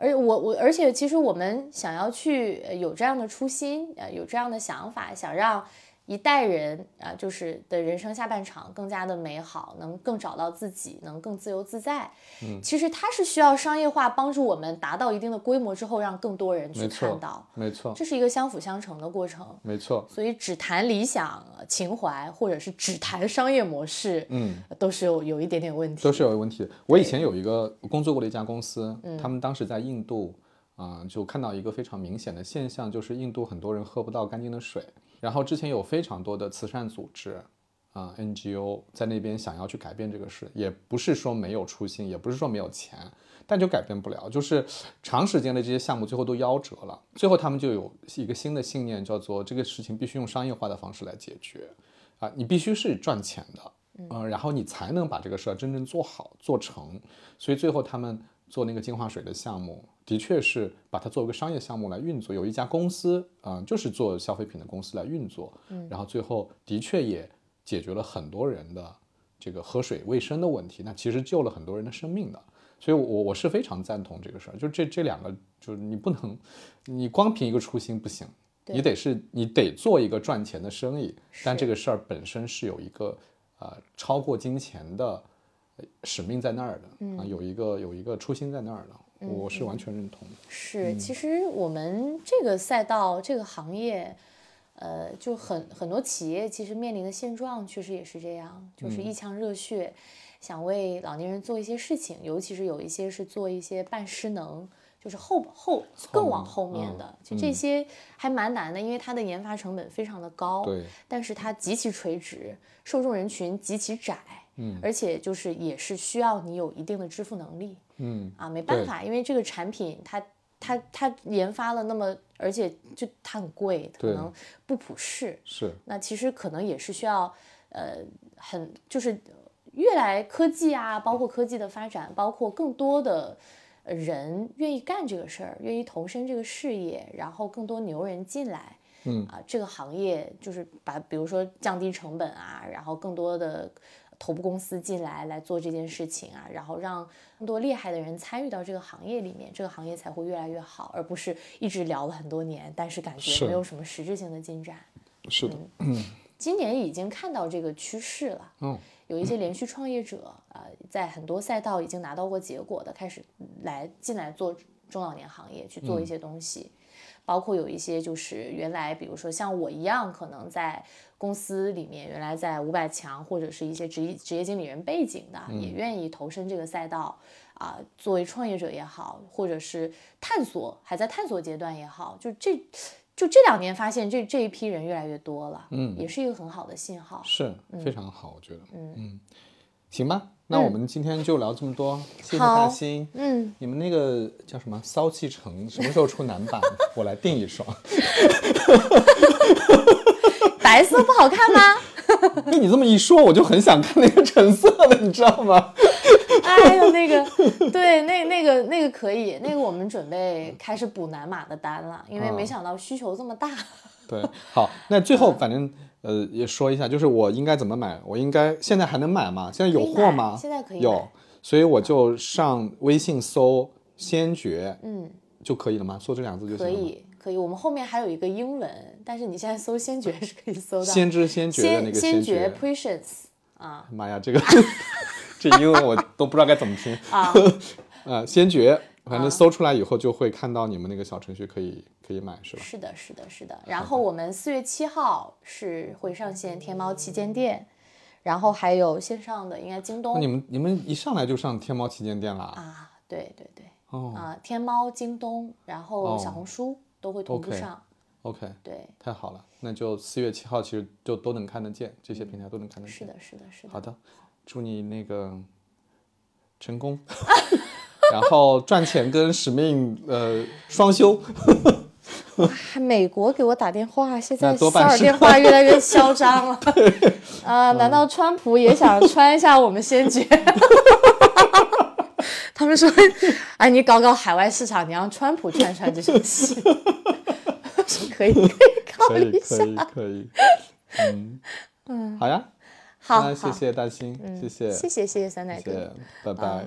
而我我，而且其实我们想要去有这样的初心，呃，有这样的想法，想让一代人啊，就是的人生下半场更加的美好，能更找到自己，能更自由自在。嗯，其实它是需要商业化帮助我们达到一定的规模之后，让更多人去看到，没错，这是一个相辅相成的过程。没错，所以只谈理想、情怀，或者是只谈商业模式，嗯，都是有有一点点问题。都是有问题的。我以前有一个工作过的一家公司，他们当时在印度，啊、就看到一个非常明显的现象，就是印度很多人喝不到干净的水。然后之前有非常多的慈善组织，啊、NGO 在那边想要去改变这个事，也不是说没有初心，也不是说没有钱，但就改变不了，就是长时间的这些项目最后都夭折了。最后他们就有一个新的信念，叫做这个事情必须用商业化的方式来解决，啊，你必须是赚钱的。嗯、然后你才能把这个事儿真正做好做成。所以最后他们做那个净化水的项目，的确是把它作为一个商业项目来运作。有一家公司啊、就是做消费品的公司来运作，嗯，然后最后的确也解决了很多人的这个喝水卫生的问题，那其实救了很多人的生命的。所以我，我我是非常赞同这个事儿，就这这两个，就是你不能，你光凭一个初心不行，你得是你得做一个赚钱的生意，但这个事儿本身是有一个呃超过金钱的呃使命在那儿的、啊，有一个有一个初心在那儿的，我是完全认同的。是，其实我们这个赛道、这个行业，呃，就很很多企业其实面临的现状，确实也是这样，就是一腔热血，想为老年人做一些事情，尤其是有一些是做一些半失能。就是后后更往后面的，就这些还蛮难的，因为它的研发成本非常的高，对，但是它极其垂直，受众人群极其窄，嗯，而且就是也是需要你有一定的支付能力，嗯啊，没办法，因为这个产品它它它研发了那么，而且就它很贵，可能不普适。是那其实可能也是需要，呃，很就是越来科技啊，包括科技的发展，包括更多的呃人愿意干这个事儿，愿意投身这个事业，然后更多牛人进来。嗯啊，这个行业就是把，比如说降低成本啊，然后更多的头部公司进来来做这件事情啊，然后让更多厉害的人参与到这个行业里面，这个行业才会越来越好，而不是一直聊了很多年，但是感觉没有什么实质性的进展。是的，(clears throat) 今年已经看到这个趋势了，嗯，(clears throat) 有一些连续创业者啊、呃在很多赛道已经拿到过结果的，开始来进来做中老年行业去做一些东西，包括有一些就是原来比如说像我一样，可能在公司里面原来在五百强或者是一些职业职业经理人背景的，也愿意投身这个赛道啊、作为创业者也好，或者是探索还在探索阶段也好，就这。就这两年发现这这一批人越来越多了，嗯，也是一个很好的信号。是非常好，我觉得，嗯嗯行吧，那我们今天就聊这么多，谢谢大好兴。嗯，你们那个叫什么骚气城什么时候出男版？(laughs) 我来订一双。(laughs) 白色不好看吗？被 (laughs) 你这么一说，我就很想看那个橙色的，(laughs) 你知道吗？哎呦，那个，对，那那个那个可以，那个我们准备开始补南马的单了，因为没想到需求这么大。对，好，那最后反正呃也说一下，就是我应该怎么买？我应该现在还能买吗？现在有货吗？现在可以有，所以我就上微信搜“先觉嗯，”就可以了吗？搜这两个字就行了？可以，可以。我们后面还有一个英文，但是你现在搜先觉是可以搜到。先知先觉的那先个先觉觉。Patience 啊妈呀，这个这英文我都不知道该怎么拼。啊，呃，先觉，反正搜出来以后就会看到你们那个小程序可以可以买，是吧？是的，是的，是的。然后我们四月七号是会上线天猫旗舰店，然后还有线上的应该京东那你们你们一上来就上天猫旗舰店啦？啊，对对对，哦啊，天猫、京东，然后小哦红书都会同步上。，OK，对，太好了，那就四月七号其实就都能看得见，这些平台都能看得见。是的，是的，是的。好的，祝你那个成功，(laughs) 然后赚钱跟使命呃双修。还美国给我打电话，现在多骚扰电话越来越嚣张了。(laughs) 啊、难道川普也想穿一下我们先觉？(laughs) 他们说：“ (laughs) 哎，你搞搞海外市场，你让川普穿穿这双鞋。(laughs) ”说可以，可以考虑一下可。以可以，嗯嗯，好呀，好，那谢谢大兴，谢谢谢谢，谢谢三奶谢哥。谢，拜拜。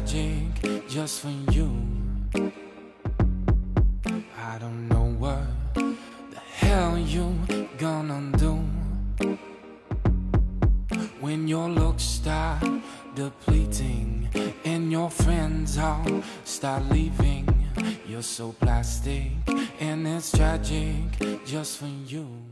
Tragic just for you. I don't know what the hell you gonna do when your looks start depleting and your friends all start leaving. You're so plastic and it's tragic just for you.